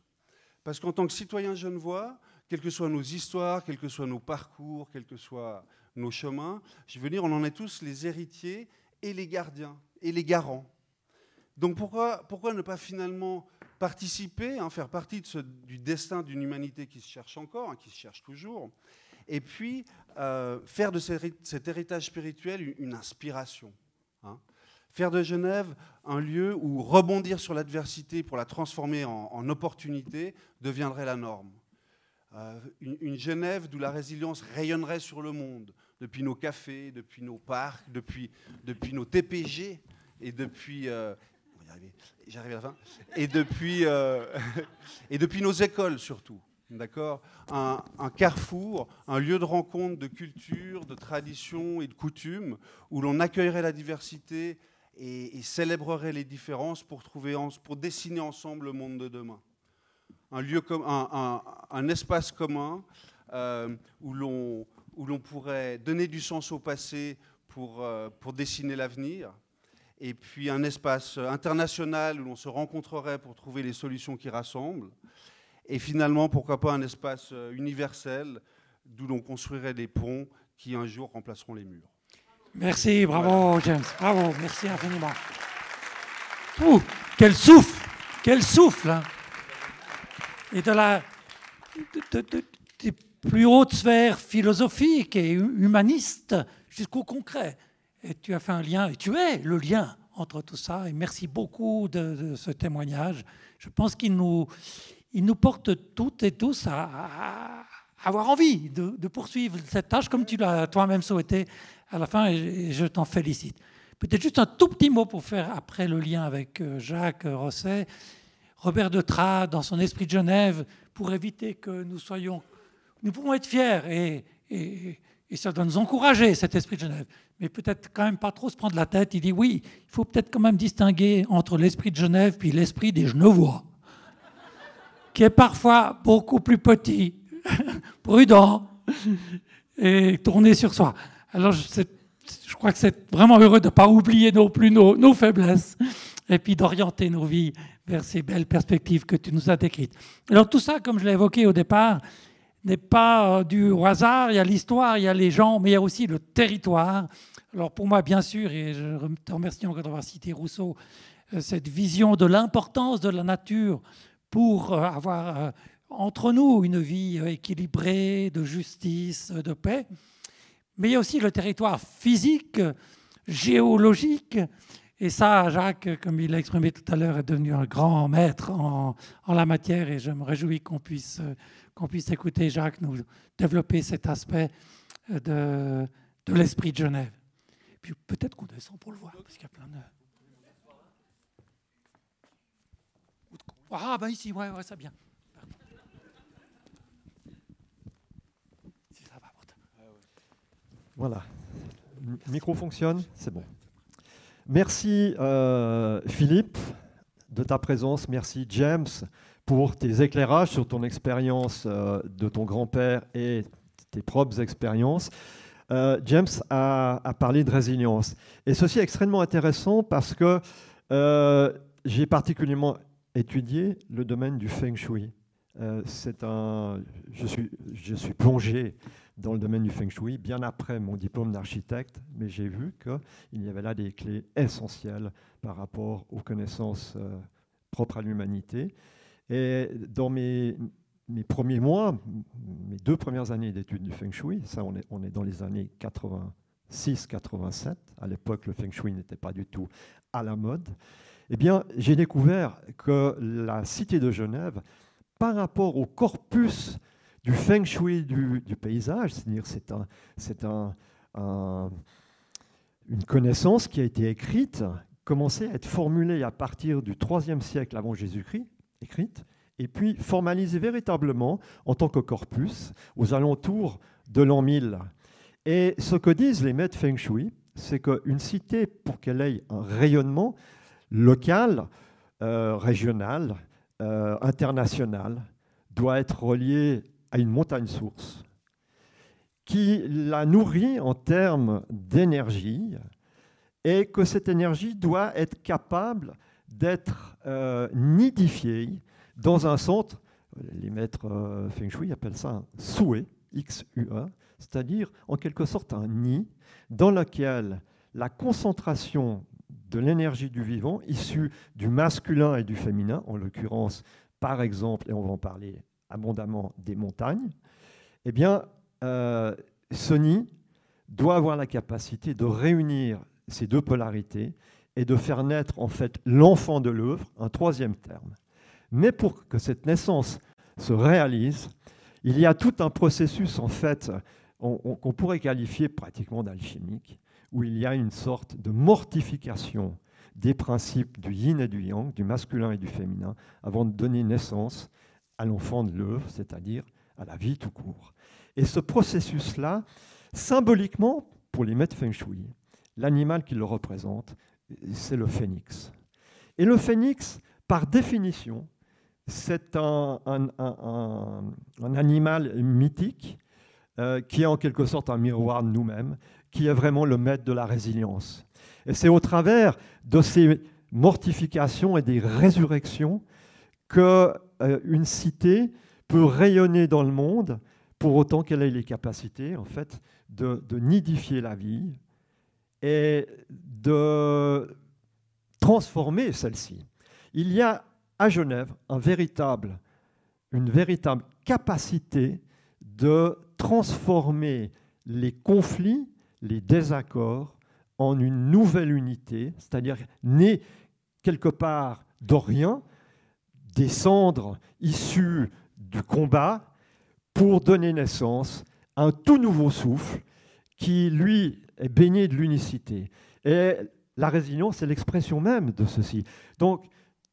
Parce qu'en tant que citoyen genevois, quelles que soient nos histoires, quels que soient nos parcours, quels que soient nos chemins, je veux dire, on en est tous les héritiers et les gardiens et les garants. Donc pourquoi, ne pas finalement participer, hein, faire partie du destin d'une humanité qui se cherche encore, hein, qui se cherche toujours, et puis euh, faire de cet héritage spirituel une, une inspiration hein. Faire de Genève un lieu où rebondir sur l'adversité pour la transformer en, opportunité deviendrait la norme. Euh, une, Genève d'où la résilience rayonnerait sur le monde, depuis nos cafés, depuis nos parcs, depuis, depuis nos TPG et depuis... Euh, j'arrive à la fin. Et depuis, euh, [laughs] et depuis nos écoles surtout. D'accord? Un, carrefour, un lieu de rencontre de culture, de tradition et de coutumes où l'on accueillerait la diversité et, célébrerait les différences pour, trouver, pour dessiner ensemble le monde de demain. Un, lieu un, un, espace commun euh, où l'on pourrait donner du sens au passé pour, euh, pour dessiner l'avenir, et puis un espace international où l'on se rencontrerait pour trouver les solutions qui rassemblent, et finalement, pourquoi pas un espace universel d'où l'on construirait des ponts qui un jour remplaceront les murs. Merci, bravo James, bravo, merci infiniment. Ouh, quel souffle quel souffle hein. Et de la, des plus hautes sphères philosophiques et humanistes jusqu'au concret. Et tu as fait un lien, et tu es le lien entre tout ça. Et merci beaucoup de, ce témoignage. Je pense qu'il nous, il nous porte toutes et tous à, avoir envie de, poursuivre cette tâche comme tu l'as toi-même souhaité à la fin, et je t'en félicite. Peut-être juste un tout petit mot pour faire après le lien avec euh, Jacques Rosset. Robert de Tra, dans son esprit de Genève, pour éviter que nous soyons... Nous pouvons être fiers et, ça doit nous encourager, cet esprit de Genève. Mais peut-être quand même pas trop se prendre la tête. Il dit oui, il faut peut-être quand même distinguer entre l'esprit de Genève puis l'esprit des Genevois, [laughs] qui est parfois beaucoup plus petit, [laughs] prudent et tourné sur soi. Alors je, crois que c'est vraiment heureux de ne pas oublier non plus nos, faiblesses et puis d'orienter nos vies vers ces belles perspectives que tu nous as décrites. Alors tout ça, comme je l'ai évoqué au départ, n'est pas euh, du hasard, il y a l'histoire, il y a les gens, mais il y a aussi le territoire. Alors pour moi, bien sûr, et je te remercie encore d'avoir cité Rousseau, euh, cette vision de l'importance de la nature pour euh, avoir entre nous une vie équilibrée, de justice, de paix. Mais il y a aussi le territoire physique, géologique. Et ça, Jacques, comme il l'a exprimé tout à l'heure, est devenu un grand maître en, en la matière et je me réjouis qu'on puisse qu'on puisse écouter Jacques nous développer cet aspect euh, de, l'esprit de Genève. Puis peut-être qu'on descend pour le voir, parce qu'il y a plein de... Ah, ben ici, ouais, ouais, ça bien. Si ça va, voilà. Le micro fonctionne, c'est bon. Merci euh, Philippe de ta présence. Merci James pour tes éclairages sur ton expérience euh, de ton grand-père et tes propres expériences. Euh, James a, parlé de résilience. Et ceci est extrêmement intéressant parce que j'ai particulièrement étudié le domaine du feng shui. C'est un, je, suis, je suis plongé dans le domaine du feng shui bien après mon diplôme d'architecte, mais j'ai vu qu'il y avait là des clés essentielles par rapport aux connaissances propres à l'humanité. Et dans mes, mes premiers mois, mes deux premières années d'études du Feng Shui, ça on est, on est dans les années 86-87, à l'époque le Feng Shui n'était pas du tout à la mode, eh bien j'ai découvert que la cité de Genève, par rapport au corpus du Feng Shui du, paysage, c'est-à-dire c'est c'est un, une connaissance qui a été écrite, commençait à être formulée à partir du IIIe siècle avant Jésus-Christ, écrite, et puis formalisée véritablement en tant que corpus aux alentours de l'an 1000. Et ce que disent les maîtres Feng Shui, c'est qu'une cité, pour qu'elle ait un rayonnement local, euh, régional, euh, international, doit être reliée à une montagne source qui la nourrit en termes d'énergie et que cette énergie doit être capable d'être euh, nidifié dans un centre, les maîtres euh, Feng Shui appellent ça un souhait, X-U-A, c'est-à-dire en quelque sorte un nid dans lequel la concentration de l'énergie du vivant, issue du masculin et du féminin, en l'occurrence, par exemple, et on va en parler abondamment, des montagnes, eh bien, euh, nid doit avoir la capacité de réunir ces deux polarités et de faire naître en fait l'enfant de l'œuvre, un troisième terme. Mais pour que cette naissance se réalise, il y a tout un processus en fait qu'on pourrait qualifier pratiquement d'alchimique, où il y a une sorte de mortification des principes du yin et du yang, du masculin et du féminin, avant de donner naissance à l'enfant de l'œuvre, c'est-à-dire à la vie tout court. Et ce processus-là, symboliquement, pour les maîtres feng shui, l'animal qui le représente, c'est le phénix. Et le phénix, par définition, c'est un, animal mythique euh, qui est en quelque sorte un miroir de nous-mêmes, qui est vraiment le maître de la résilience. Et c'est au travers de ces mortifications et des résurrections qu'une euh, cité peut rayonner dans le monde pour autant qu'elle ait les capacités en fait, de nidifier la vie, et de transformer celle-ci. Il y a à Genève une véritable capacité de transformer les conflits, les désaccords en une nouvelle unité, c'est-à-dire née quelque part de rien, des cendres issues du combat, pour donner naissance à un tout nouveau souffle qui, lui, est baigné de l'unicité. Et la résilience est l'expression même de ceci. Donc,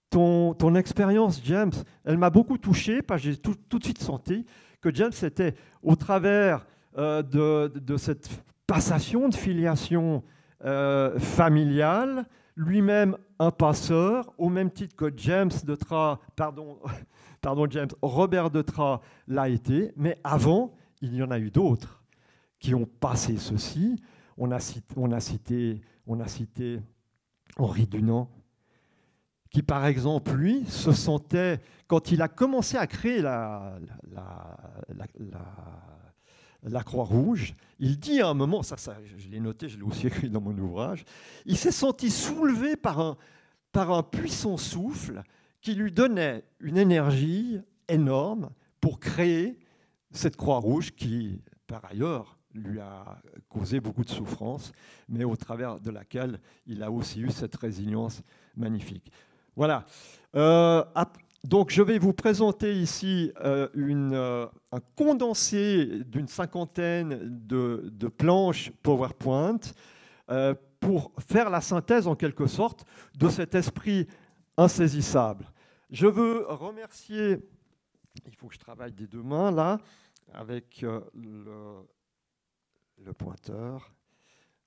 ton, ton expérience, James, elle m'a beaucoup touché, parce que j'ai tout, de suite senti que James était, au travers euh, de, de, cette passation de filiation euh, familiale, lui-même un passeur, au même titre que James de Tra, [laughs] pardon, James, Robert de Tra l'a été, mais avant, il y en a eu d'autres qui ont passé ceci. On a cité, Henri Dunant, qui par exemple, lui, se sentait, quand il a commencé à créer la Croix-Rouge, il dit à un moment, ça, je l'ai noté, je l'ai aussi [laughs] écrit dans mon ouvrage, il s'est senti soulevé par un, par un puissant souffle qui lui donnait une énergie énorme pour créer cette Croix-Rouge qui, par ailleurs, lui a causé beaucoup de souffrance, mais au travers de laquelle il a aussi eu cette résilience magnifique. Voilà. Euh, donc je vais vous présenter ici euh, euh, un condensé d'une cinquantaine de, planches PowerPoint pour faire la synthèse en quelque sorte de cet esprit insaisissable. Je veux remercier, il faut que je travaille des deux mains là, avec le, pointeur.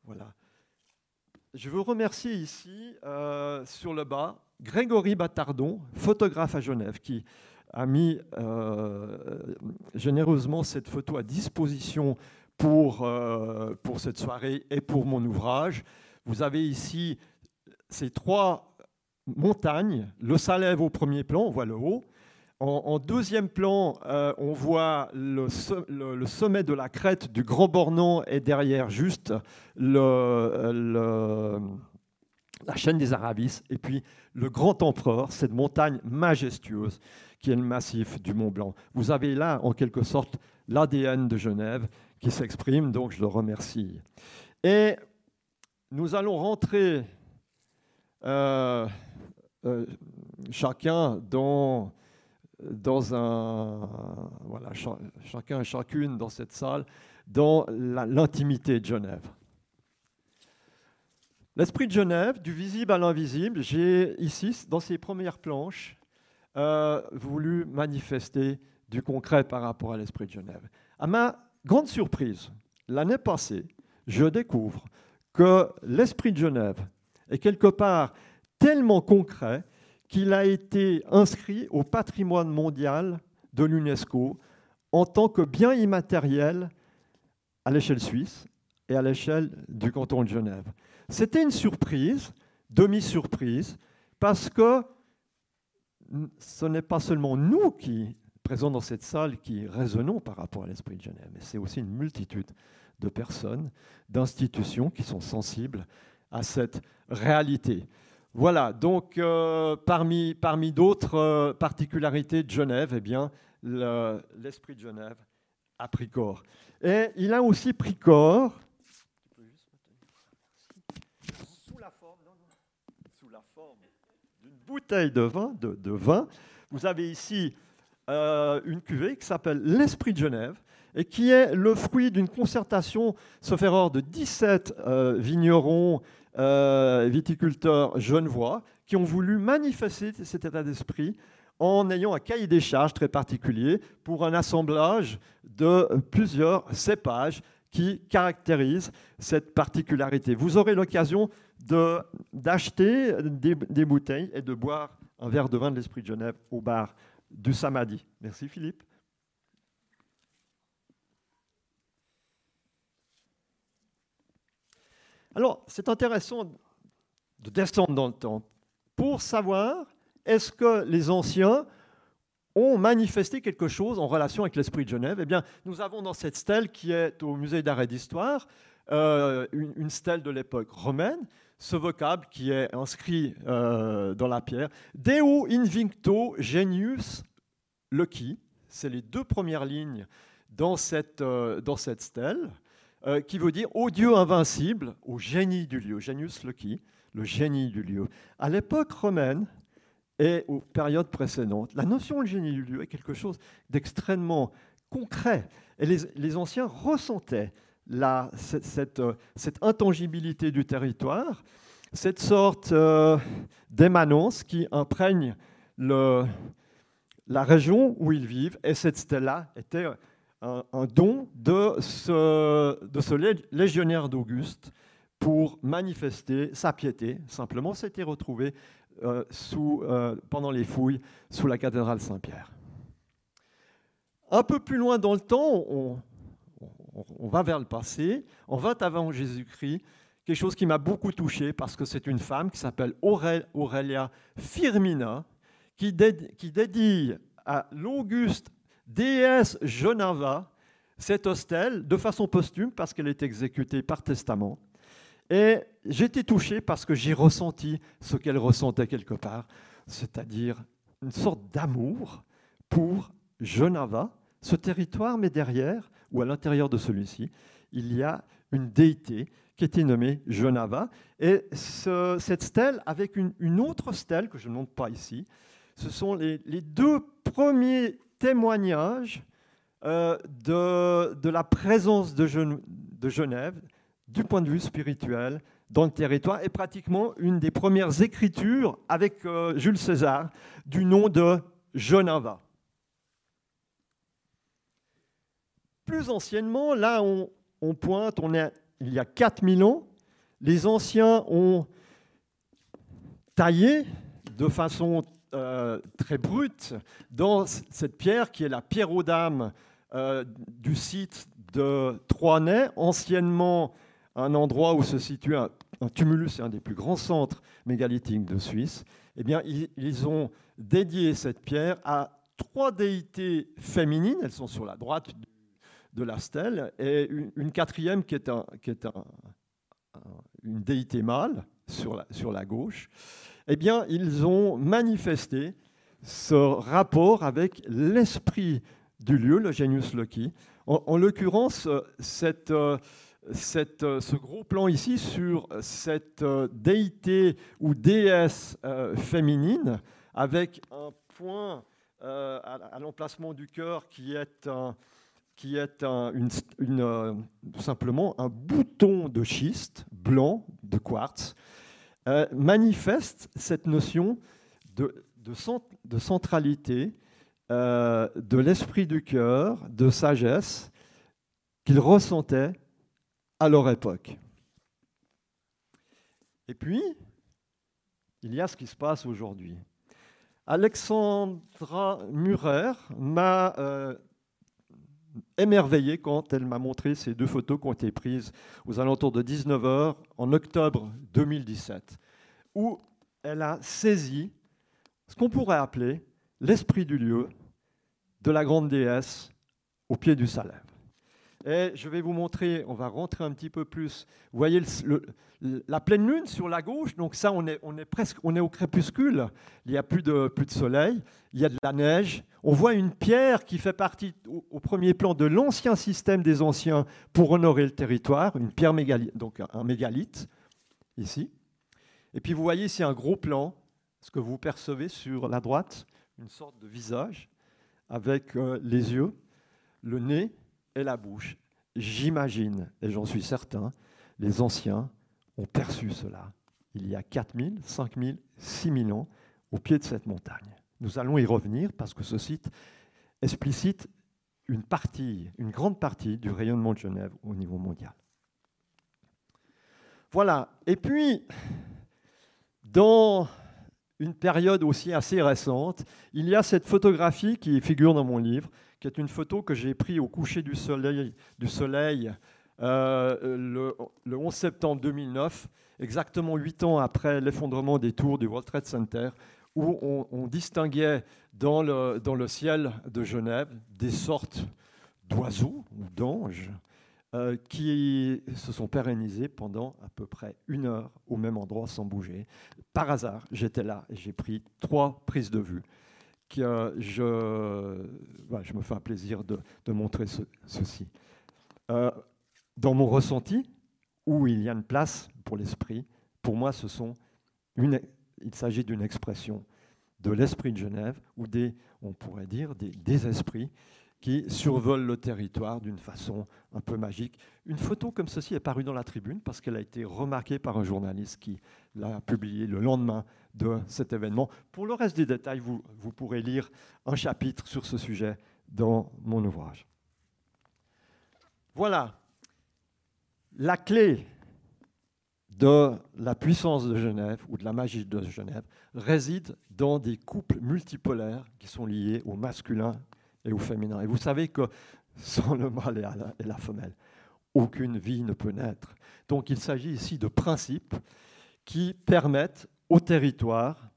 Voilà. Je veux remercier ici, euh, sur le bas, Grégory Battardon, photographe à Genève, qui a mis euh, généreusement cette photo à disposition pour, euh, pour cette soirée et pour mon ouvrage. Vous avez ici ces trois montagnes, le Salève au premier plan, on voit le haut, en, deuxième plan, euh, on voit le, sommet de la crête du Grand Bornand et derrière juste la chaîne des Arabis et puis le Grand Empereur, cette montagne majestueuse qui est le massif du Mont Blanc. Vous avez là, en quelque sorte, l'ADN de Genève qui s'exprime, donc je le remercie. Et nous allons rentrer euh, euh, chacun dans dans un, voilà, chacun et chacune dans cette salle, dans l'intimité de Genève. L'esprit de Genève, du visible à l'invisible, j'ai ici, dans ces premières planches, euh, voulu manifester du concret par rapport à l'esprit de Genève. À ma grande surprise, l'année passée, je découvre que l'esprit de Genève est quelque part tellement concret qu'il a été inscrit au patrimoine mondial de l'UNESCO en tant que bien immatériel à l'échelle suisse et à l'échelle du canton de Genève. C'était une surprise, demi-surprise, parce que ce n'est pas seulement nous qui, présents dans cette salle, qui raisonnons par rapport à l'esprit de Genève, mais c'est aussi une multitude de personnes, d'institutions qui sont sensibles à cette réalité. Voilà, donc euh, parmi, parmi d'autres euh, particularités de Genève, eh bien, l'esprit de Genève a pris corps. Et il a aussi pris corps sous la forme, d'une bouteille de vin, de, vin. Vous avez ici euh, une cuvée qui s'appelle l'Esprit de Genève et qui est le fruit d'une concertation, sauf erreur, de 17 vignerons euh, viticulteurs genevois qui ont voulu manifester cet état d'esprit en ayant un cahier des charges très particulier pour un assemblage de plusieurs cépages qui caractérisent cette particularité. Vous aurez l'occasion d'acheter des, bouteilles et de boire un verre de vin de l'Esprit de Genève au bar du Samedi. Merci Philippe. Alors, c'est intéressant de descendre dans le temps pour savoir est-ce que les anciens ont manifesté quelque chose en relation avec l'esprit de Genève. Eh bien, nous avons dans cette stèle qui est au musée d'art et d'histoire euh, une, stèle de l'époque romaine, ce vocable qui est inscrit euh, dans la pierre, Deo invicto genius loci, c'est les deux premières lignes dans cette, dans cette stèle, qui veut dire au Dieu invincible, au génie du lieu, genius loci, le génie du lieu. À l'époque romaine, et aux périodes précédentes. La notion de génie du lieu est quelque chose d'extrêmement concret. Et les, anciens ressentaient la, cette, intangibilité du territoire, cette sorte euh, d'émanence qui imprègne la région où ils vivent. Et cette stèle-là était un, don de ce légionnaire d'Auguste pour manifester sa piété. Simplement, c'était retrouvé euh, euh, pendant les fouilles sous la cathédrale Saint-Pierre. Un peu plus loin dans le temps, on, va vers le passé, on va avant Jésus-Christ, quelque chose qui m'a beaucoup touché parce que c'est une femme qui s'appelle Aurélia Firmina, qui, qui dédie à l'Auguste déesse Genava cet hostel de façon posthume parce qu'elle est exécutée par testament. Et j'étais touché parce que j'ai ressenti ce qu'elle ressentait quelque part, c'est-à-dire une sorte d'amour pour Genava, ce territoire, mais derrière, ou à l'intérieur de celui-ci, il y a une déité qui était nommée Genava. Et cette stèle, avec une, autre stèle que je ne montre pas ici, ce sont les, deux premiers témoignages euh, de, la présence de Genève, du point de vue spirituel dans le territoire, est pratiquement une des premières écritures avec euh, Jules César du nom de Genava. Plus anciennement, là on, pointe, on est, il y a 4000 ans, les anciens ont taillé de façon euh, très brute dans cette pierre qui est la pierre aux dames euh, du site de Troinay, anciennement un endroit où se situe un, tumulus, c'est un des plus grands centres mégalithiques de Suisse, eh bien, ils, ont dédié cette pierre à trois déités féminines, elles sont sur la droite de la stèle, et une, quatrième qui est, un, une déité mâle sur la, gauche. Eh bien, ils ont manifesté ce rapport avec l'esprit du lieu, le genius loci. En, en l'occurrence, cette, euh, ce gros plan ici sur cette euh, déité ou déesse euh, féminine avec un point à, l'emplacement du cœur qui est, qui est une, tout simplement un bouton de schiste blanc de quartz, manifeste cette notion de, de, de centralité, de l'esprit du cœur, de sagesse qu'il ressentait à leur époque. Et puis, il y a ce qui se passe aujourd'hui. Alexandra Murer m'a euh, émerveillé quand elle m'a montré ces deux photos qui ont été prises aux alentours de 19h en octobre 2017, où elle a saisi ce qu'on pourrait appeler l'esprit du lieu de la grande déesse au pied du Salève. Et je vais vous montrer, on va rentrer un petit peu plus. Vous voyez la pleine lune sur la gauche, donc ça, on est, presque on est au crépuscule. Il n'y a plus de, soleil, il y a de la neige. On voit une pierre qui fait partie au, premier plan de l'ancien système des anciens pour honorer le territoire, une pierre mégalithe, donc un mégalithe, ici. Et puis vous voyez ici un gros plan, ce que vous percevez sur la droite, une sorte de visage avec euh, les yeux, le nez et la bouche. J'imagine, et j'en suis certain, les anciens ont perçu cela il y a 4000, 5000, 6000 ans au pied de cette montagne. Nous allons y revenir parce que ce site explicite une partie, une grande partie du rayonnement de Genève au niveau mondial. Voilà. Et puis, dans une période aussi assez récente, il y a cette photographie qui figure dans mon livre, qui est une photo que j'ai prise au coucher du soleil, du soleil euh, le, 11 septembre 2009, exactement huit ans après l'effondrement des tours du World Trade Center, où on, distinguait dans le, dans le, ciel de Genève des sortes d'oiseaux ou d'anges euh, qui se sont pérennisés pendant à peu près une heure au même endroit sans bouger. Par hasard, j'étais là et j'ai pris trois prises de vue. Que je, je me fais un plaisir de, montrer ceci. Euh, dans mon ressenti, où il y a une place pour l'esprit, pour moi, ce sont une, il s'agit d'une expression de l'esprit de Genève, ou des, on pourrait dire, des, des esprits qui survole le territoire d'une façon un peu magique. Une photo comme ceci est parue dans la tribune parce qu'elle a été remarquée par un journaliste qui l'a publiée le lendemain de cet événement. Pour le reste des détails, vous, vous pourrez lire un chapitre sur ce sujet dans mon ouvrage. Voilà. La clé de la puissance de Genève ou de la magie de Genève réside dans des couples multipolaires qui sont liés au masculin et au féminin. Et vous savez que sans le mâle et la, femelle, aucune vie ne peut naître. Donc il s'agit ici de principes qui permettent au territoire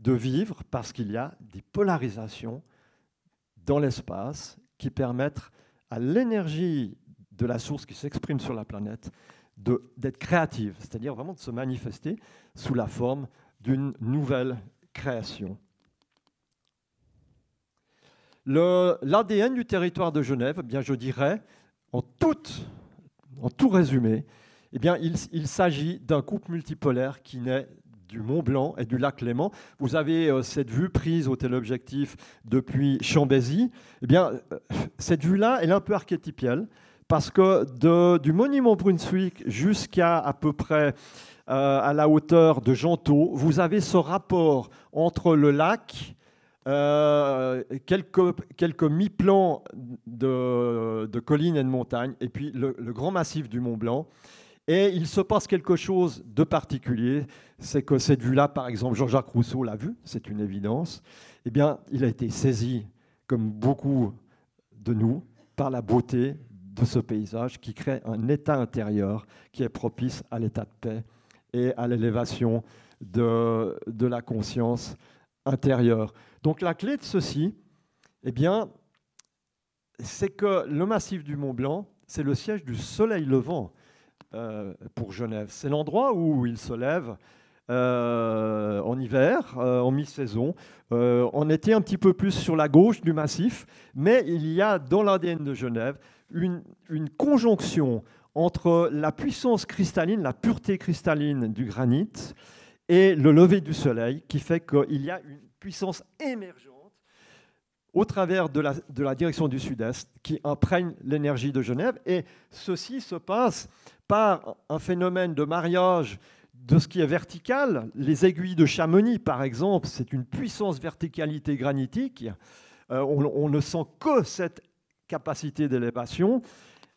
de vivre parce qu'il y a des polarisations dans l'espace qui permettent à l'énergie de la source qui s'exprime sur la planète d'être créative, c'est-à-dire vraiment de se manifester sous la forme d'une nouvelle création. L'ADN du territoire de Genève, eh bien, je dirais, en tout, en tout résumé, eh bien, il, il s'agit d'un couple multipolaire qui naît du Mont Blanc et du lac Léman. Vous avez euh, cette vue prise au téléobjectif depuis Chambézy. Eh bien, euh, cette vue-là, elle est un peu archétypielle parce que de, du monument Brunswick jusqu'à à peu près euh, à la hauteur de Gentot, vous avez ce rapport entre le lac quelques, quelques mi-plans de, collines et de montagnes, et puis le, grand massif du Mont Blanc. Et il se passe quelque chose de particulier, c'est que cette vue-là, par exemple, Jean-Jacques Rousseau l'a vue, c'est une évidence, eh bien, il a été saisi, comme beaucoup de nous, par la beauté de ce paysage qui crée un état intérieur qui est propice à l'état de paix et à l'élévation de, de la conscience intérieure. Donc la clé de ceci, eh bien, c'est que le massif du Mont Blanc, c'est le siège du soleil levant pour Genève. C'est l'endroit où il se lève euh, en hiver, euh, en mi-saison. on était un petit peu plus sur la gauche du massif, mais il y a dans l'ADN de Genève une, conjonction entre la puissance cristalline, la pureté cristalline du granit et le lever du soleil qui fait qu'il y a une puissance émergente au travers de la direction du sud-est qui imprègne l'énergie de Genève. Et ceci se passe par un phénomène de mariage de ce qui est vertical. Les aiguilles de Chamonix, par exemple, c'est une puissance verticalité granitique. Euh, on, ne sent que cette capacité d'élévation.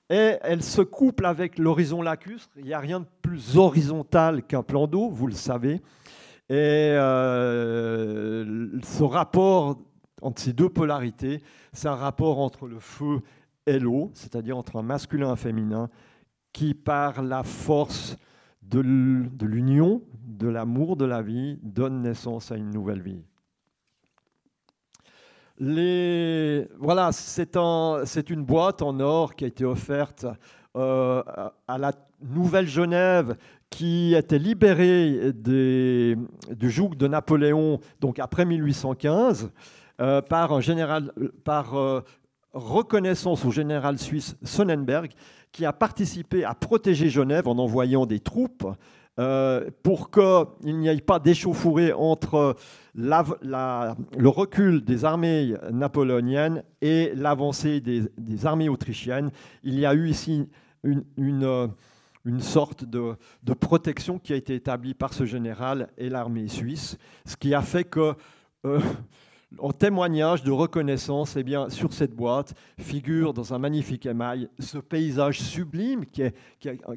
Et elle se couple avec l'horizon lacustre. Il n'y a rien de plus horizontal qu'un plan d'eau, vous le savez. Et euh, ce rapport entre ces deux polarités, c'est un rapport entre le feu et l'eau, c'est-à-dire entre un masculin et un féminin, qui par la force de l'union, de l'amour de la vie, donne naissance à une nouvelle vie. Les, voilà, c'est un, une boîte en or qui a été offerte euh, à la Nouvelle Genève qui était libéré des, du joug de Napoléon, donc après 1815, euh, par, un général, par euh, reconnaissance au général suisse Sonnenberg, qui a participé à protéger Genève en envoyant des troupes euh, pour qu'il n'y ait pas d'échauffourée entre le recul des armées napoléoniennes et l'avancée des, armées autrichiennes. Il y a eu ici une sorte de, protection qui a été établie par ce général et l'armée suisse, ce qui a fait que, euh, en témoignage de reconnaissance, eh bien, sur cette boîte figure dans un magnifique émail ce paysage sublime qui est,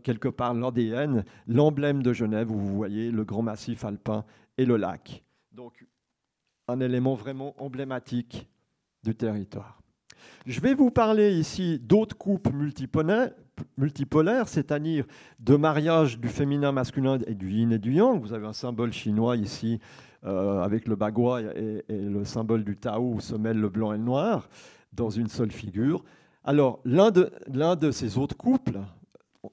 quelque part l'ADN, l'emblème de Genève, où vous voyez le grand massif alpin et le lac. Donc, un élément vraiment emblématique du territoire. Je vais vous parler ici d'autres coupes multipolaires, multipolaire, c'est-à-dire de mariage du féminin masculin et du yin et du yang. Vous avez un symbole chinois ici euh, avec le bagua et, le symbole du Tao où se mêlent le blanc et le noir dans une seule figure. Alors, l'un de, l'un de ces autres couples,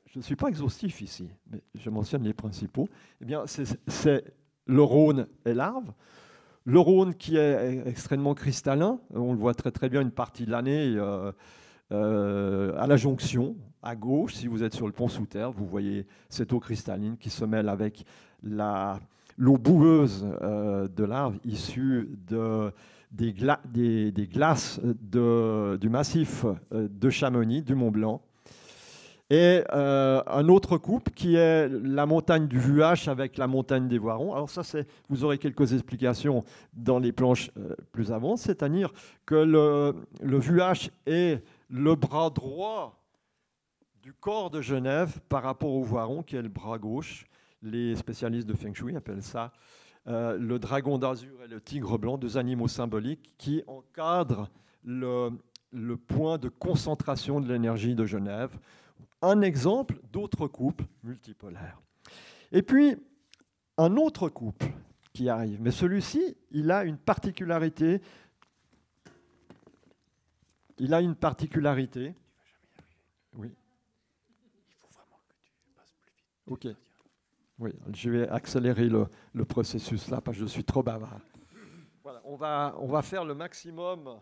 je ne suis pas exhaustif ici, mais je mentionne les principaux, eh bien, c'est, le Rhône et l'Arve. Le Rhône qui est extrêmement cristallin, on le voit très très bien une partie de l'année euh, euh, à la jonction, à gauche, si vous êtes sur le pont sous terre, vous voyez cette eau cristalline qui se mêle avec la, l'eau boueuse euh, de l'Arve issue de, des, glaces du massif de Chamonix, du Mont Blanc, et euh, un autre couple qui est la montagne du Vuache avec la montagne des Voirons. Alors ça, vous aurez quelques explications dans les planches euh, plus avant, c'est-à-dire que le, le Vuache est le bras droit du corps de Genève par rapport au Voiron, qui est le bras gauche. Les spécialistes de Feng Shui appellent ça euh, le dragon d'azur et le tigre blanc, deux animaux symboliques qui encadrent le, le point de concentration de l'énergie de Genève un exemple d'autres couples multipolaires. Et puis, un autre couple qui arrive, mais celui-ci, il a une particularité. Il a une particularité. Oui. Il faut vraiment que tu passes plus vite. Ok. Oui, je vais accélérer le, processus là parce que je suis trop bavard. On va, on va faire le maximum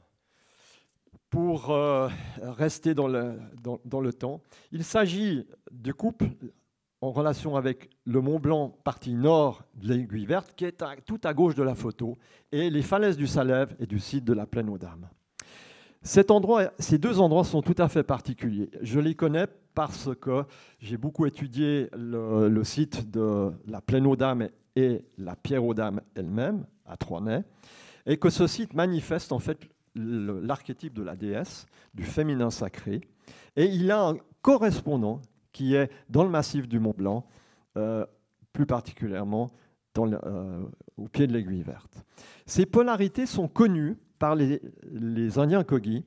pour euh, rester dans le, dans, le, temps. Il s'agit du couple en relation avec le Mont Blanc, partie nord de l'aiguille verte, qui est tout à gauche de la photo, et les falaises du Salève et du site de la Plaine aux Dames. Cet endroit, ces deux endroits sont tout à fait particuliers. Je les connais parce que j'ai beaucoup étudié le, site de la Plaine aux Dames et la Pierre aux Dames elle-même, à Troinay, et que ce site manifeste en fait l'archétype de la déesse, du féminin sacré, et il a un correspondant qui est dans le massif du Mont Blanc, euh, plus particulièrement euh, au pied de l'aiguille verte. Ces polarités sont connues par les, Indiens Kogi,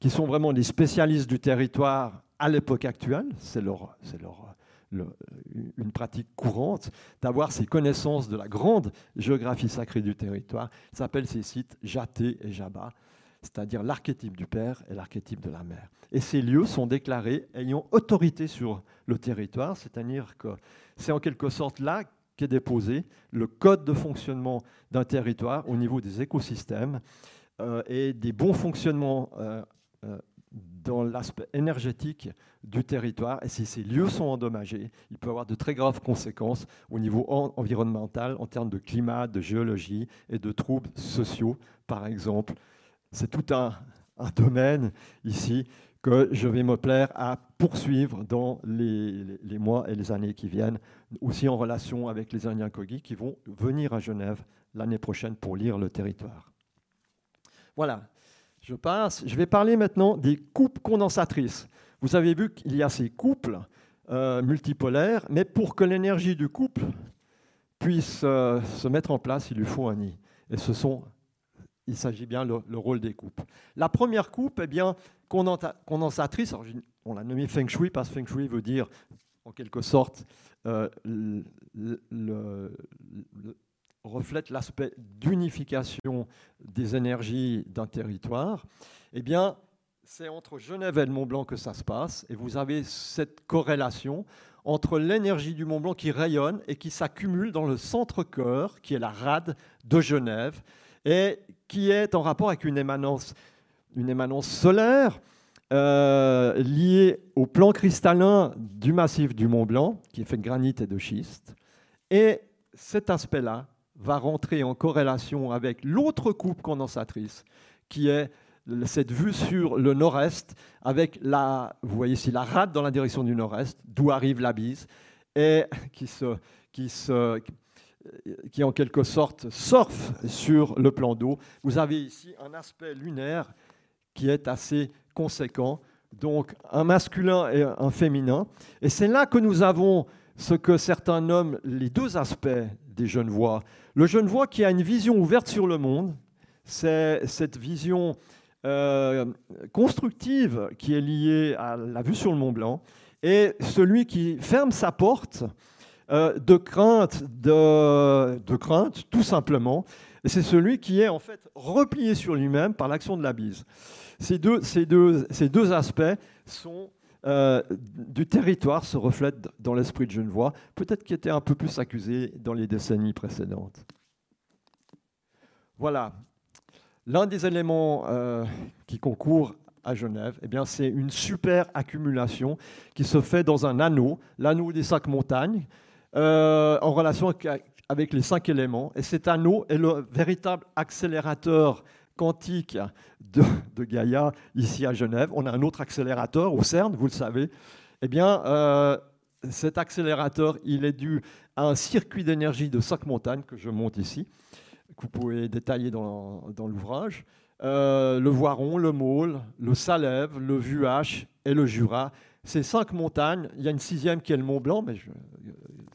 qui sont vraiment des spécialistes du territoire à l'époque actuelle, c'est leur, une pratique courante d'avoir ces connaissances de la grande géographie sacrée du territoire. Ça s'appelle ces sites Jaté et Jabba c'est-à-dire l'archétype du père et l'archétype de la mère. Et ces lieux sont déclarés ayant autorité sur le territoire, c'est-à-dire que c'est en quelque sorte là qu'est déposé le code de fonctionnement d'un territoire au niveau des écosystèmes et des bons fonctionnements euh, euh, dans l'aspect énergétique du territoire. Et si ces lieux sont endommagés, il peut avoir de très graves conséquences au niveau environnemental, en termes de climat, de géologie et de troubles sociaux, par exemple c'est tout un, domaine ici que je vais me plaire à poursuivre dans les, mois et les années qui viennent, aussi en relation avec les Indiens Kogi qui vont venir à Genève l'année prochaine pour lire le territoire. Voilà, je passe. Je vais parler maintenant des coupes condensatrices. Vous avez vu qu'il y a ces couples euh, multipolaires, mais pour que l'énergie du couple puisse euh, se mettre en place, il lui faut un nid. Et ce sont il s'agit bien le, le, rôle des coupes. La première coupe, eh bien, condensatrice, on l'a nommée Feng Shui parce que Feng Shui veut dire en quelque sorte euh, reflète l'aspect d'unification des énergies d'un territoire. Eh bien, c'est entre Genève et le Mont Blanc que ça se passe, et vous avez cette corrélation entre l'énergie du Mont Blanc qui rayonne et qui s'accumule dans le centre-cœur, qui est la rade de Genève, et qui est en rapport avec une émanence, solaire euh, liée au plan cristallin du massif du Mont Blanc, qui est fait de granit et de schiste. Et cet aspect-là va rentrer en corrélation avec l'autre coupe condensatrice, qui est cette vue sur le nord-est, avec la, vous voyez ici la rade dans la direction du nord-est, d'où arrive la bise, et qui se, qui se, qui en quelque sorte surfe sur le plan d'eau. Vous avez ici un aspect lunaire qui est assez conséquent, donc un masculin et un féminin. Et c'est là que nous avons ce que certains nomment les deux aspects des jeunes voix. Le jeune voix qui a une vision ouverte sur le monde, c'est cette vision euh, constructive qui est liée à la vue sur le Mont Blanc, et celui qui ferme sa porte euh, de crainte, de, crainte, tout simplement. C'est celui qui est en fait replié sur lui-même par l'action de la bise. Ces deux, ces deux, ces deux aspects sont euh, du territoire se reflètent dans l'esprit de Genevois, peut-être qui était un peu plus accusé dans les décennies précédentes. Voilà. L'un des éléments euh, qui concourent à Genève, eh c'est une super accumulation qui se fait dans un anneau, l'anneau des cinq montagnes, euh, en relation avec les cinq éléments. Et cet anneau est le véritable accélérateur quantique de, Gaïa ici à Genève. On a un autre accélérateur au CERN, vous le savez. Eh bien, euh, cet accélérateur, il est dû à un circuit d'énergie de cinq montagnes que je monte ici, que vous pouvez détailler dans, l'ouvrage. Euh, le Voiron, le Môle, le Salève, le Vuache et le Jura. Ces cinq montagnes, il y a une sixième qui est le Mont Blanc, mais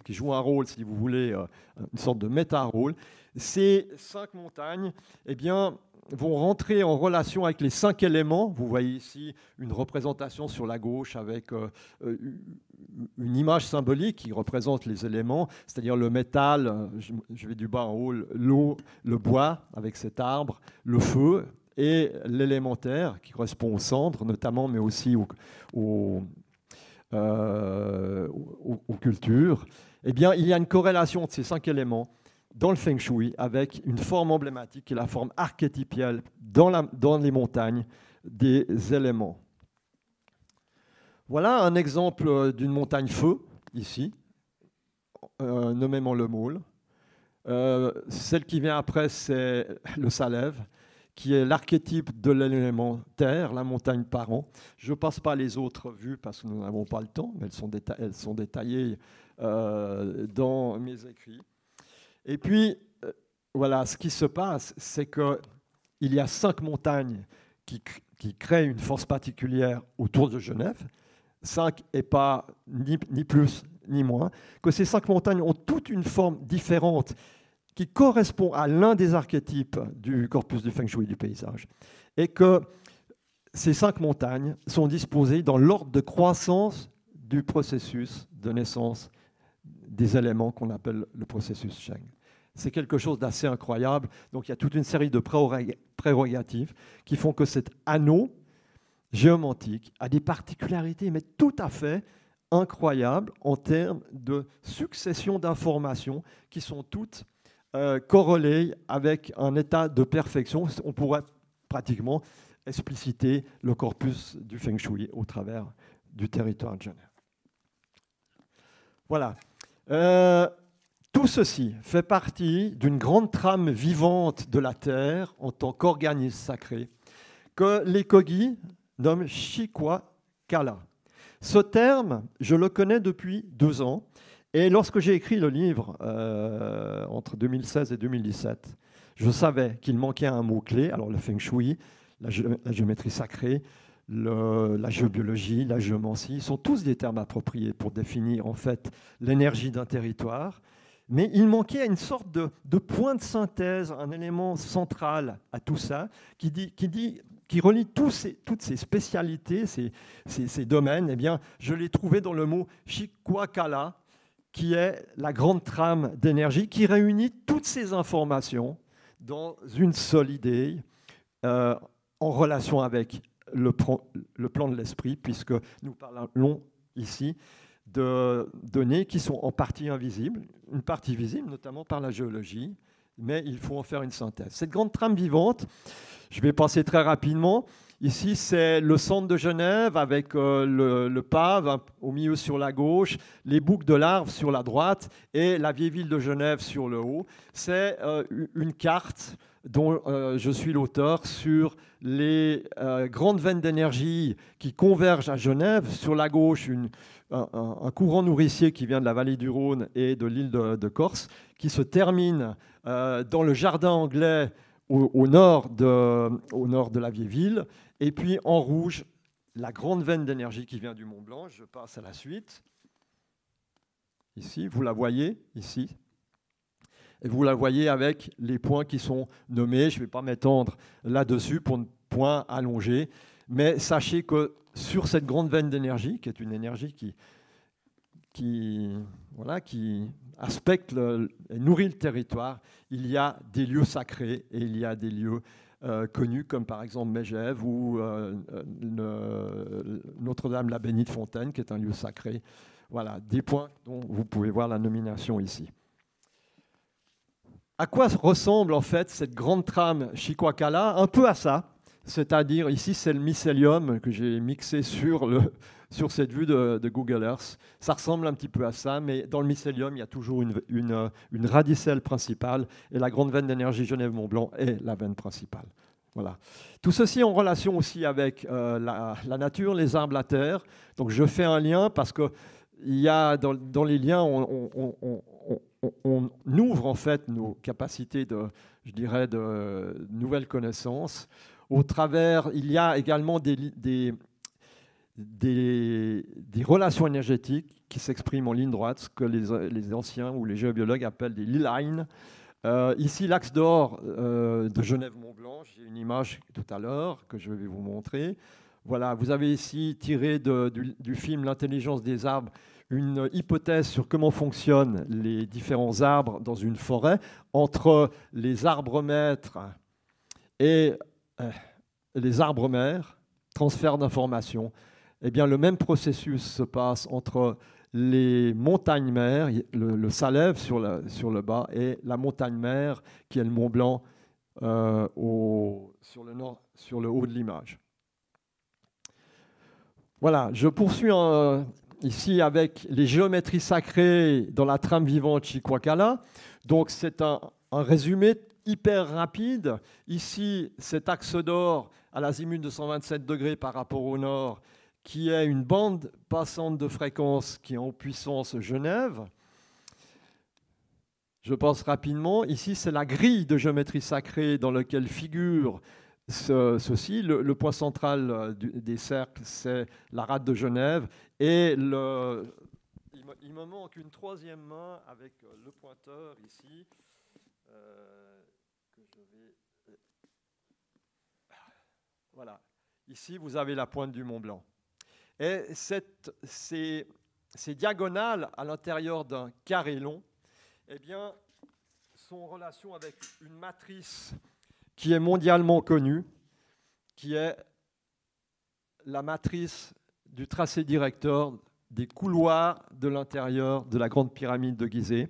qui joue un rôle, si vous voulez, euh, une sorte de méta-rôle. Ces cinq montagnes, eh bien, vont rentrer en relation avec les cinq éléments. Vous voyez ici une représentation sur la gauche avec euh, une image symbolique qui représente les éléments, c'est-à-dire le métal, je vais du bas en haut, l'eau, le bois avec cet arbre, le feu et l'élémentaire qui correspond aux cendres notamment, mais aussi aux, euh, cultures. Eh bien, il y a une corrélation de ces cinq éléments dans le feng shui avec une forme emblématique qui est la forme archétypiale dans, les montagnes des éléments. Voilà un exemple euh, d'une montagne feu, ici, euh, nommément le Môle. Euh, celle qui vient après, c'est le Salève, qui est l'archétype de l'élément terre, la montagne parent. Je ne passe pas les autres vues parce que nous n'avons pas le temps, mais elles sont, elles sont détaillées dans mes écrits. Et puis, voilà, ce qui se passe, c'est qu'il y a cinq montagnes qui, créent une force particulière autour de Genève. 5 et pas ni, plus ni moins, que ces cinq montagnes ont toute une forme différente qui correspond à l'un des archétypes du corpus du feng shui du paysage, et que ces cinq montagnes sont disposées dans l'ordre de croissance du processus de naissance des éléments qu'on appelle le processus Sheng. C'est quelque chose d'assez incroyable. Donc il y a toute une série de prérogatives qui font que cet anneau géomantique a des particularités, mais tout à fait incroyables en termes de succession d'informations qui sont toutes euh, corrélées avec un état de perfection. On pourrait pratiquement expliciter le corpus du feng shui au travers du territoire de Genève. Voilà. Euh, tout ceci fait partie d'une grande trame vivante de la Terre en tant qu'organisme sacré que les Kogi nomme Shikwa Kala. Ce terme, je le connais depuis deux ans. Et lorsque j'ai écrit le livre euh, entre 2016 et 2017, je savais qu'il manquait un mot-clé. Alors le feng shui, la, géométrie sacrée, la géobiologie, la géomancie sont tous des termes appropriés pour définir en fait l'énergie d'un territoire. Mais il manquait une sorte de, point de synthèse, un élément central à tout ça, qui dit, qui dit qui relie tous toutes ces spécialités, ces, domaines, eh bien, je l'ai trouvé dans le mot Shikwakala, qui est la grande trame d'énergie qui réunit toutes ces informations dans une seule idée euh, en relation avec le, le plan de l'esprit, puisque nous parlons ici de données qui sont en partie invisibles, une partie visible notamment par la géologie, mais il faut en faire une synthèse. Cette grande trame vivante, je vais passer très rapidement. Ici, c'est le centre de Genève avec euh, le, pave au milieu sur la gauche, les boucles de larves sur la droite et la vieille ville de Genève sur le haut. C'est euh, une carte dont euh, je suis l'auteur sur les grandes veines d'énergie qui convergent à Genève. Sur la gauche, un, courant nourricier qui vient de la vallée du Rhône et de l'île de, Corse, qui se termine euh, dans le jardin anglais au, nord de, au nord de la vieille ville, et puis en rouge, la grande veine d'énergie qui vient du Mont Blanc. Je passe à la suite. Ici, vous la voyez, ici. Et vous la voyez avec les points qui sont nommés. Je ne vais pas m'étendre là-dessus pour ne point allonger. Mais sachez que sur cette grande veine d'énergie, qui est une énergie qui, voilà, qui aspecte et nourrit le territoire, il y a des lieux sacrés et il y a des lieux euh, connus comme par exemple Megève ou euh, Notre-Dame la Bénie de Fontaine, qui est un lieu sacré. Voilà, des points dont vous pouvez voir la nomination ici. À quoi ressemble en fait cette grande trame Chiquacala Un peu à ça, c'est-à-dire ici c'est le mycélium que j'ai mixé sur, le, [laughs] sur cette vue de, Google Earth. Ça ressemble un petit peu à ça, mais dans le mycélium, il y a toujours une, une, radicelle principale et la grande veine d'énergie Genève-Mont-Blanc est la veine principale. Voilà. Tout ceci en relation aussi avec euh, la, nature, les arbres, la terre. Donc je fais un lien parce que il y a dans, les liens, on, ouvre en fait nos capacités de, je dirais, de nouvelles connaissances. Au travers, il y a également des, des, relations énergétiques qui s'expriment en ligne droite, ce que les, les, anciens ou les géobiologues appellent des lines. Euh, ici, l'axe d'or euh, de Genève-Mont-Blanc, j'ai une image tout à l'heure que je vais vous montrer. Voilà, vous avez ici tiré du, film L'intelligence des arbres une hypothèse sur comment fonctionnent les différents arbres dans une forêt entre les arbres maîtres et euh, les arbres mères, transfert d'informations. Eh bien, le même processus se passe entre les montagnes mères, le, Salève sur, sur, le bas, et la montagne mère, qui est le Mont Blanc euh, au, sur, le nord, sur le haut de l'image. Voilà, je poursuis en, ici avec les géométries sacrées dans la trame vivante Chiquacala. Donc c'est un, résumé hyper rapide. Ici, cet axe d'or à l'azimut de 127 degrés par rapport au nord, qui est une bande passante de fréquence qui est en puissance Genève. Je pense rapidement. Ici, c'est la grille de géométrie sacrée dans laquelle figure ceci. Le, point central euh, des cercles, c'est la rate de Genève. Et il, me, manque une troisième main avec euh, le pointeur ici. Euh, voilà. Ici, vous avez la pointe du Mont Blanc. Et cette, ces, ces diagonales à l'intérieur d'un carré long, eh bien, sont en relation avec une matrice qui est mondialement connue, qui est la matrice du tracé directeur des couloirs de l'intérieur de la grande pyramide de Gizeh.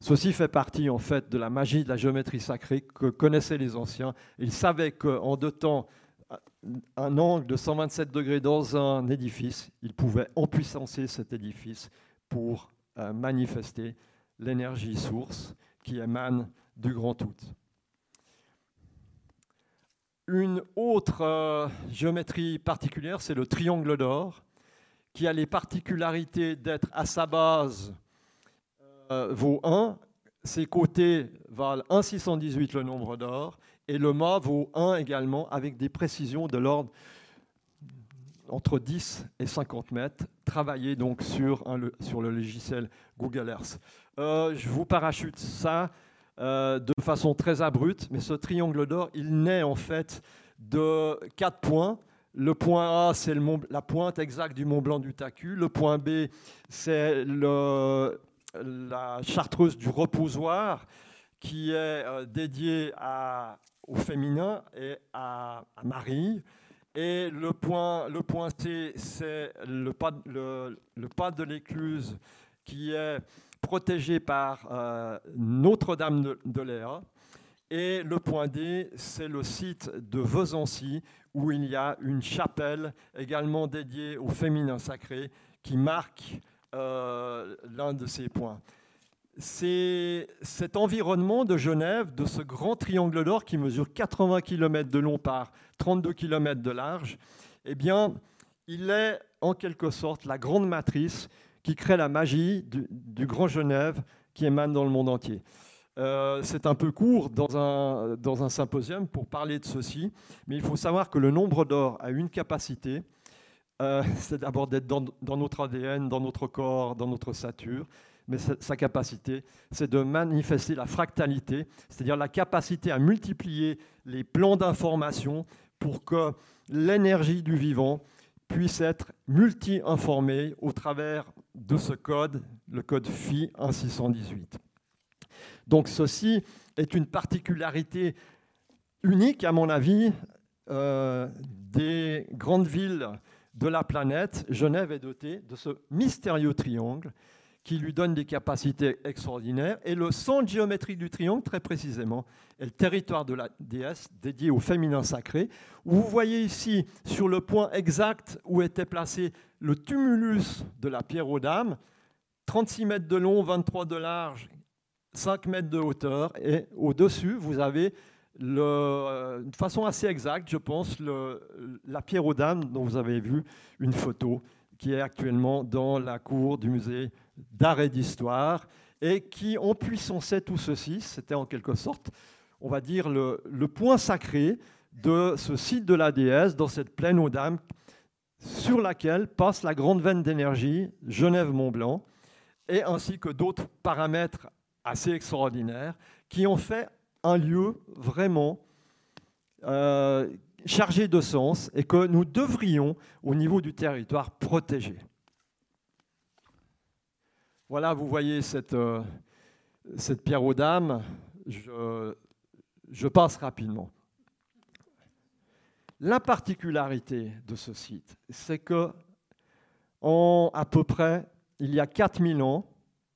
Ceci fait partie en fait de la magie de la géométrie sacrée que connaissaient les anciens. Ils savaient qu'en deux temps, un angle de 127 degrés dans un édifice, ils pouvaient empuissancer cet édifice pour euh, manifester l'énergie source qui émane du grand tout. Une autre euh, géométrie particulière, c'est le triangle d'or, qui a les particularités d'être à sa base euh, vaut 1, ses côtés valent 1,618 le nombre d'or, et le mât vaut 1 également, avec des précisions de l'ordre entre 10 et 50 mètres, travaillé donc sur le logiciel Google Earth. Euh, je vous parachute ça euh, de façon très abrupte, mais ce triangle d'or, il naît en fait de quatre points. Le point A, c'est la pointe exacte du Mont Blanc du Tacu. Le point B, c'est la chartreuse du reposoir, qui est euh, dédiée au féminin et à, Marie. Et le point, le point C, c'est le pas, le, le pas de l'écluse qui est protégé par euh, Notre-Dame de, Léa. Et le point D, c'est le site de Vezancy, où il y a une chapelle également dédiée au féminin sacré qui marque euh, l'un de ces points. C'est cet environnement de Genève, de ce grand triangle d'or qui mesure 80 km de long par 32 km de large, eh bien, il est en quelque sorte la grande matrice qui crée la magie du, Grand Genève qui émane dans le monde entier. Euh, c'est un peu court dans un, dans un symposium pour parler de ceci, mais il faut savoir que le nombre d'or a une capacité, euh, [laughs] c'est d'abord d'être dans, notre ADN, dans notre corps, dans notre sature, mais sa capacité, c'est de manifester la fractalité, c'est-à-dire la capacité à multiplier les plans d'information pour que l'énergie du vivant puisse être multi-informée au travers de ce code, le code Phi 1618. Donc ceci est une particularité unique, à mon avis, euh, des grandes villes de la planète. Genève est dotée de ce mystérieux triangle qui lui donne des capacités extraordinaires. Et le centre géométrique du triangle, très précisément, est le territoire de la déesse dédié au féminin sacré. Vous voyez ici, sur le point exact où était placé le tumulus de la pierre aux dames, 36 mètres de long, 23 de large, 5 mètres de hauteur. Et au-dessus, vous avez le, de façon assez exacte, je pense, la pierre aux dames dont vous avez vu une photo qui est actuellement dans la cour du musée d'art et d'histoire et qui empuissançait tout ceci. C'était en quelque sorte, on va dire, le, le, point sacré de ce site de la déesse dans cette plaine aux dames sur laquelle passe la grande veine d'énergie Genève-Mont-Blanc et ainsi que d'autres paramètres assez extraordinaires qui ont fait un lieu vraiment euh, chargé de sens et que nous devrions, au niveau du territoire, protéger. Voilà, vous voyez cette, euh, pierre aux dames. Je, je passe rapidement. La particularité de ce site, c'est que en à peu près, il y a 4000 ans,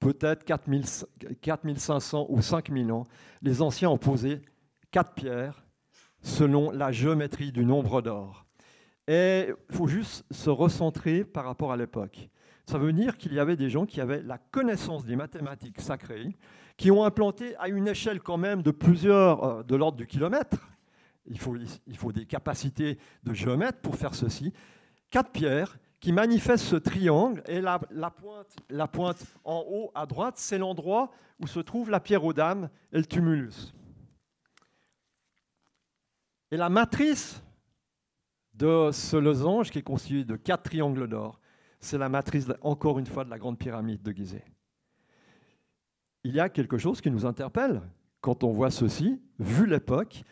peut-être 4500 ou 5000 ans, les anciens ont posé quatre pierres selon la géométrie du nombre d'or. Et il faut juste se recentrer par rapport à l'époque. Ça veut dire qu'il y avait des gens qui avaient la connaissance des mathématiques sacrées, qui ont implanté à une échelle quand même de plusieurs, euh, de l'ordre du kilomètre, il faut, des capacités de géomètre pour faire ceci, quatre pierres qui manifeste ce triangle. Et la, pointe, la pointe en haut à droite, c'est l'endroit où se trouve la pierre aux dames et le tumulus. Et la matrice de ce losange, qui est constitué de quatre triangles d'or, c'est la matrice, encore une fois, de la grande pyramide de Gizeh. Il y a quelque chose qui nous interpelle quand on voit ceci, vu l'époque,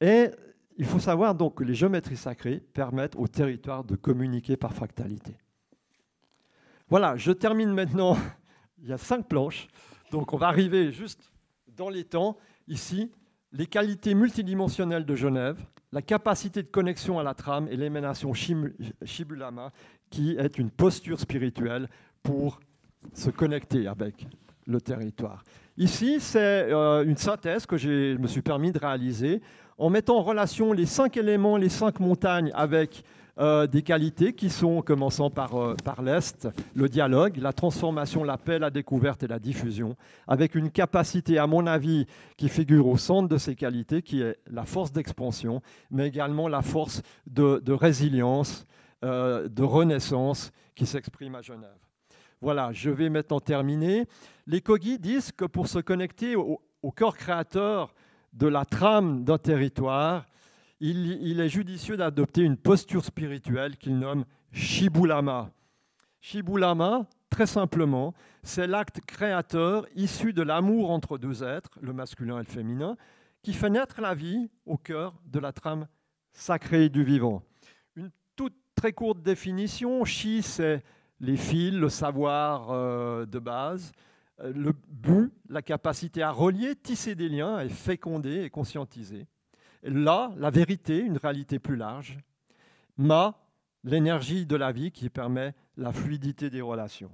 et il faut savoir donc que les géométries sacrées permettent au territoire de communiquer par fractalité. Voilà, je termine maintenant. [laughs] Il y a cinq planches, donc on va arriver juste dans les temps. Ici, les qualités multidimensionnelles de Genève, la capacité de connexion à la trame et l'émanation Shibulama, qui est une posture spirituelle pour se connecter avec le territoire. Ici, c'est euh, une synthèse que je me suis permis de réaliser en mettant en relation les cinq éléments, les cinq montagnes avec euh, des qualités qui sont, commençant par, euh, par l'Est, le dialogue, la transformation, la paix, la découverte et la diffusion, avec une capacité, à mon avis, qui figure au centre de ces qualités, qui est la force d'expansion, mais également la force de, résilience, euh, de renaissance qui s'exprime à Genève. Voilà, je vais maintenant terminer. Les Kogi disent que pour se connecter au, au corps créateur de la trame d'un territoire, il, est judicieux d'adopter une posture spirituelle qu'il nomme Shibulama. Shibulama, très simplement, c'est l'acte créateur issu de l'amour entre deux êtres, le masculin et le féminin, qui fait naître la vie au cœur de la trame sacrée du vivant. Très courte définition, Shi, c'est les fils, le savoir euh, de base. Euh, le but, la capacité à relier, tisser des liens et féconder et conscientiser. là, la vérité, une réalité plus large. Ma, l'énergie de la vie qui permet la fluidité des relations.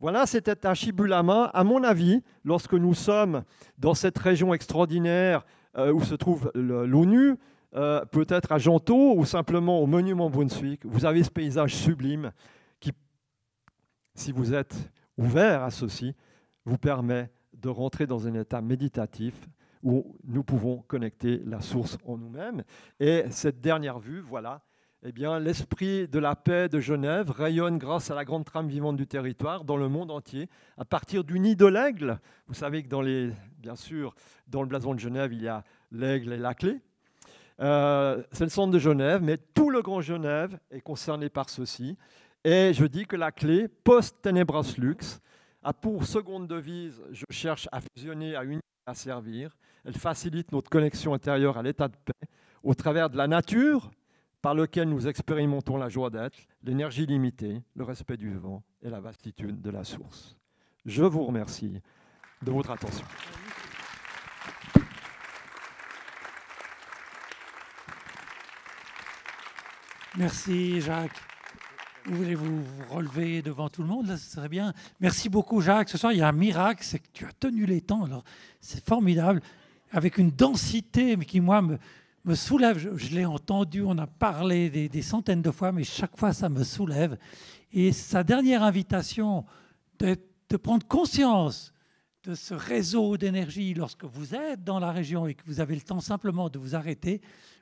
Voilà, c'était un Shibulama. À mon avis, lorsque nous sommes dans cette région extraordinaire euh, où se trouve l'ONU, euh, peut-être à Janto ou simplement au monument Brunswick, vous avez ce paysage sublime qui, si vous êtes ouvert à ceci vous permet de rentrer dans un état méditatif où nous pouvons connecter la source en nous-mêmes. Et cette dernière vue, voilà, eh bien, l'esprit de la paix de Genève rayonne grâce à la grande trame vivante du territoire dans le monde entier, à partir du nid de l'aigle. Vous savez que dans les, bien sûr, dans le blason de Genève, il y a l'aigle et la clé. Euh, c'est le centre de Genève, mais tout le Grand Genève est concerné par ceci. Et je dis que la clé, post-tenebras lux, a pour seconde devise, je cherche à fusionner, à unir, à servir. Elle facilite notre connexion intérieure à l'état de paix au travers de la nature, par lequel nous expérimentons la joie d'être, l'énergie limitée, le respect du vent et la vastitude de la source. Je vous remercie de votre attention. Merci Jacques. Vous voulez vous relever devant tout le monde, là, ce serait bien. Merci beaucoup Jacques. Ce soir, il y a un miracle, c'est que tu as tenu les temps. Alors, c'est formidable, avec une densité qui, moi, me, soulève. Je, l'ai entendu, on a parlé des, centaines de fois, mais chaque fois, ça me soulève. Et sa dernière invitation de, prendre conscience de ce réseau d'énergie lorsque vous êtes dans la région et que vous avez le temps simplement de vous arrêter,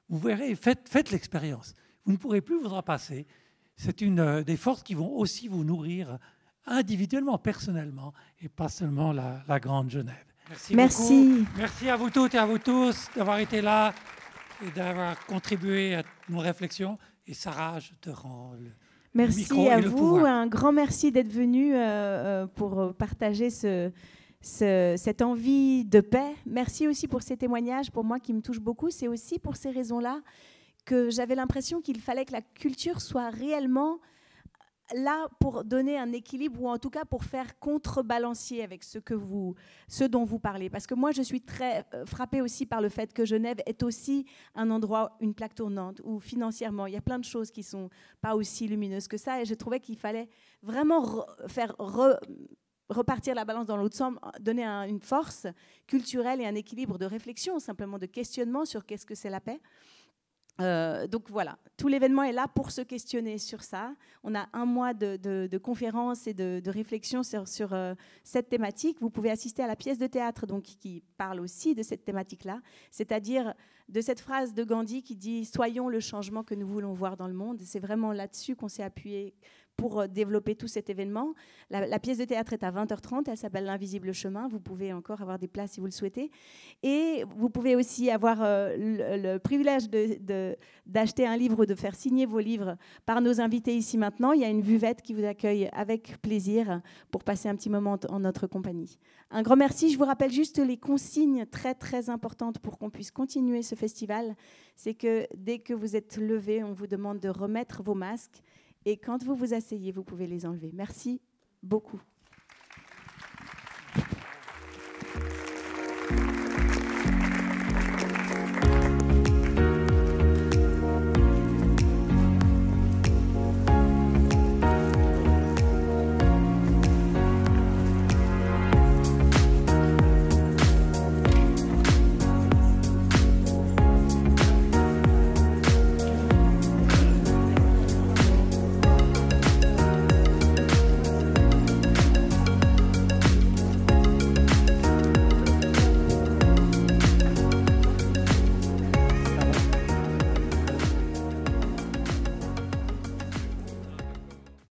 vous verrez, faites l'expérience. Vous ne pourrez plus vous en passer. C'est une euh, des forces qui vont aussi vous nourrir individuellement, personnellement, et pas seulement la, la Grande Genève. Merci. Merci. Merci à vous toutes et à vous tous d'avoir été là et d'avoir contribué à nos réflexions. Et Sarah, je te rends le, merci le micro à et vous. pouvoir. Un grand merci d'être venu euh, euh, pour partager ce, ce, cette envie de paix. Merci aussi pour ces témoignages, pour moi qui me touchent beaucoup. C'est aussi pour ces raisons-là que j'avais l'impression qu'il fallait que la culture soit réellement là pour donner un équilibre ou en tout cas pour faire contrebalancier avec ce, dont vous parlez. Parce que moi, je suis très euh, frappée aussi par le fait que Genève est aussi un endroit, une plaque tournante, où financièrement, il y a plein de choses qui sont pas aussi lumineuses que ça. Et je trouvais qu'il fallait vraiment re- faire re- repartir la balance dans l'autre sens, donner un- une force culturelle et un équilibre de réflexion, simplement de questionnement sur qu'est-ce que c'est la paix. Euh, donc voilà, tout l'événement est là pour se questionner sur ça. On a un mois de, conférences et de, réflexions sur, sur, euh, cette thématique. Vous pouvez assister à la pièce de théâtre donc, qui parle aussi de cette thématique-là, c'est-à-dire de cette phrase de Gandhi qui dit ⁇ Soyons le changement que nous voulons voir dans le monde ⁇ C'est vraiment là-dessus qu'on s'est appuyé pour euh, développer tout cet événement. La, pièce de théâtre est à 20h30, elle s'appelle L'invisible chemin. Vous pouvez encore avoir des places si vous le souhaitez. Et vous pouvez aussi avoir euh, le, privilège d'acheter un livre ou de faire signer vos livres par nos invités ici maintenant. Il y a une buvette qui vous accueille avec plaisir pour passer un petit moment en notre compagnie. Un grand merci. Je vous rappelle juste les consignes très très importantes pour qu'on puisse continuer ce festival. C'est que dès que vous êtes levé, on vous demande de remettre vos masques. Et quand vous vous asseyez, vous pouvez les enlever. Merci beaucoup.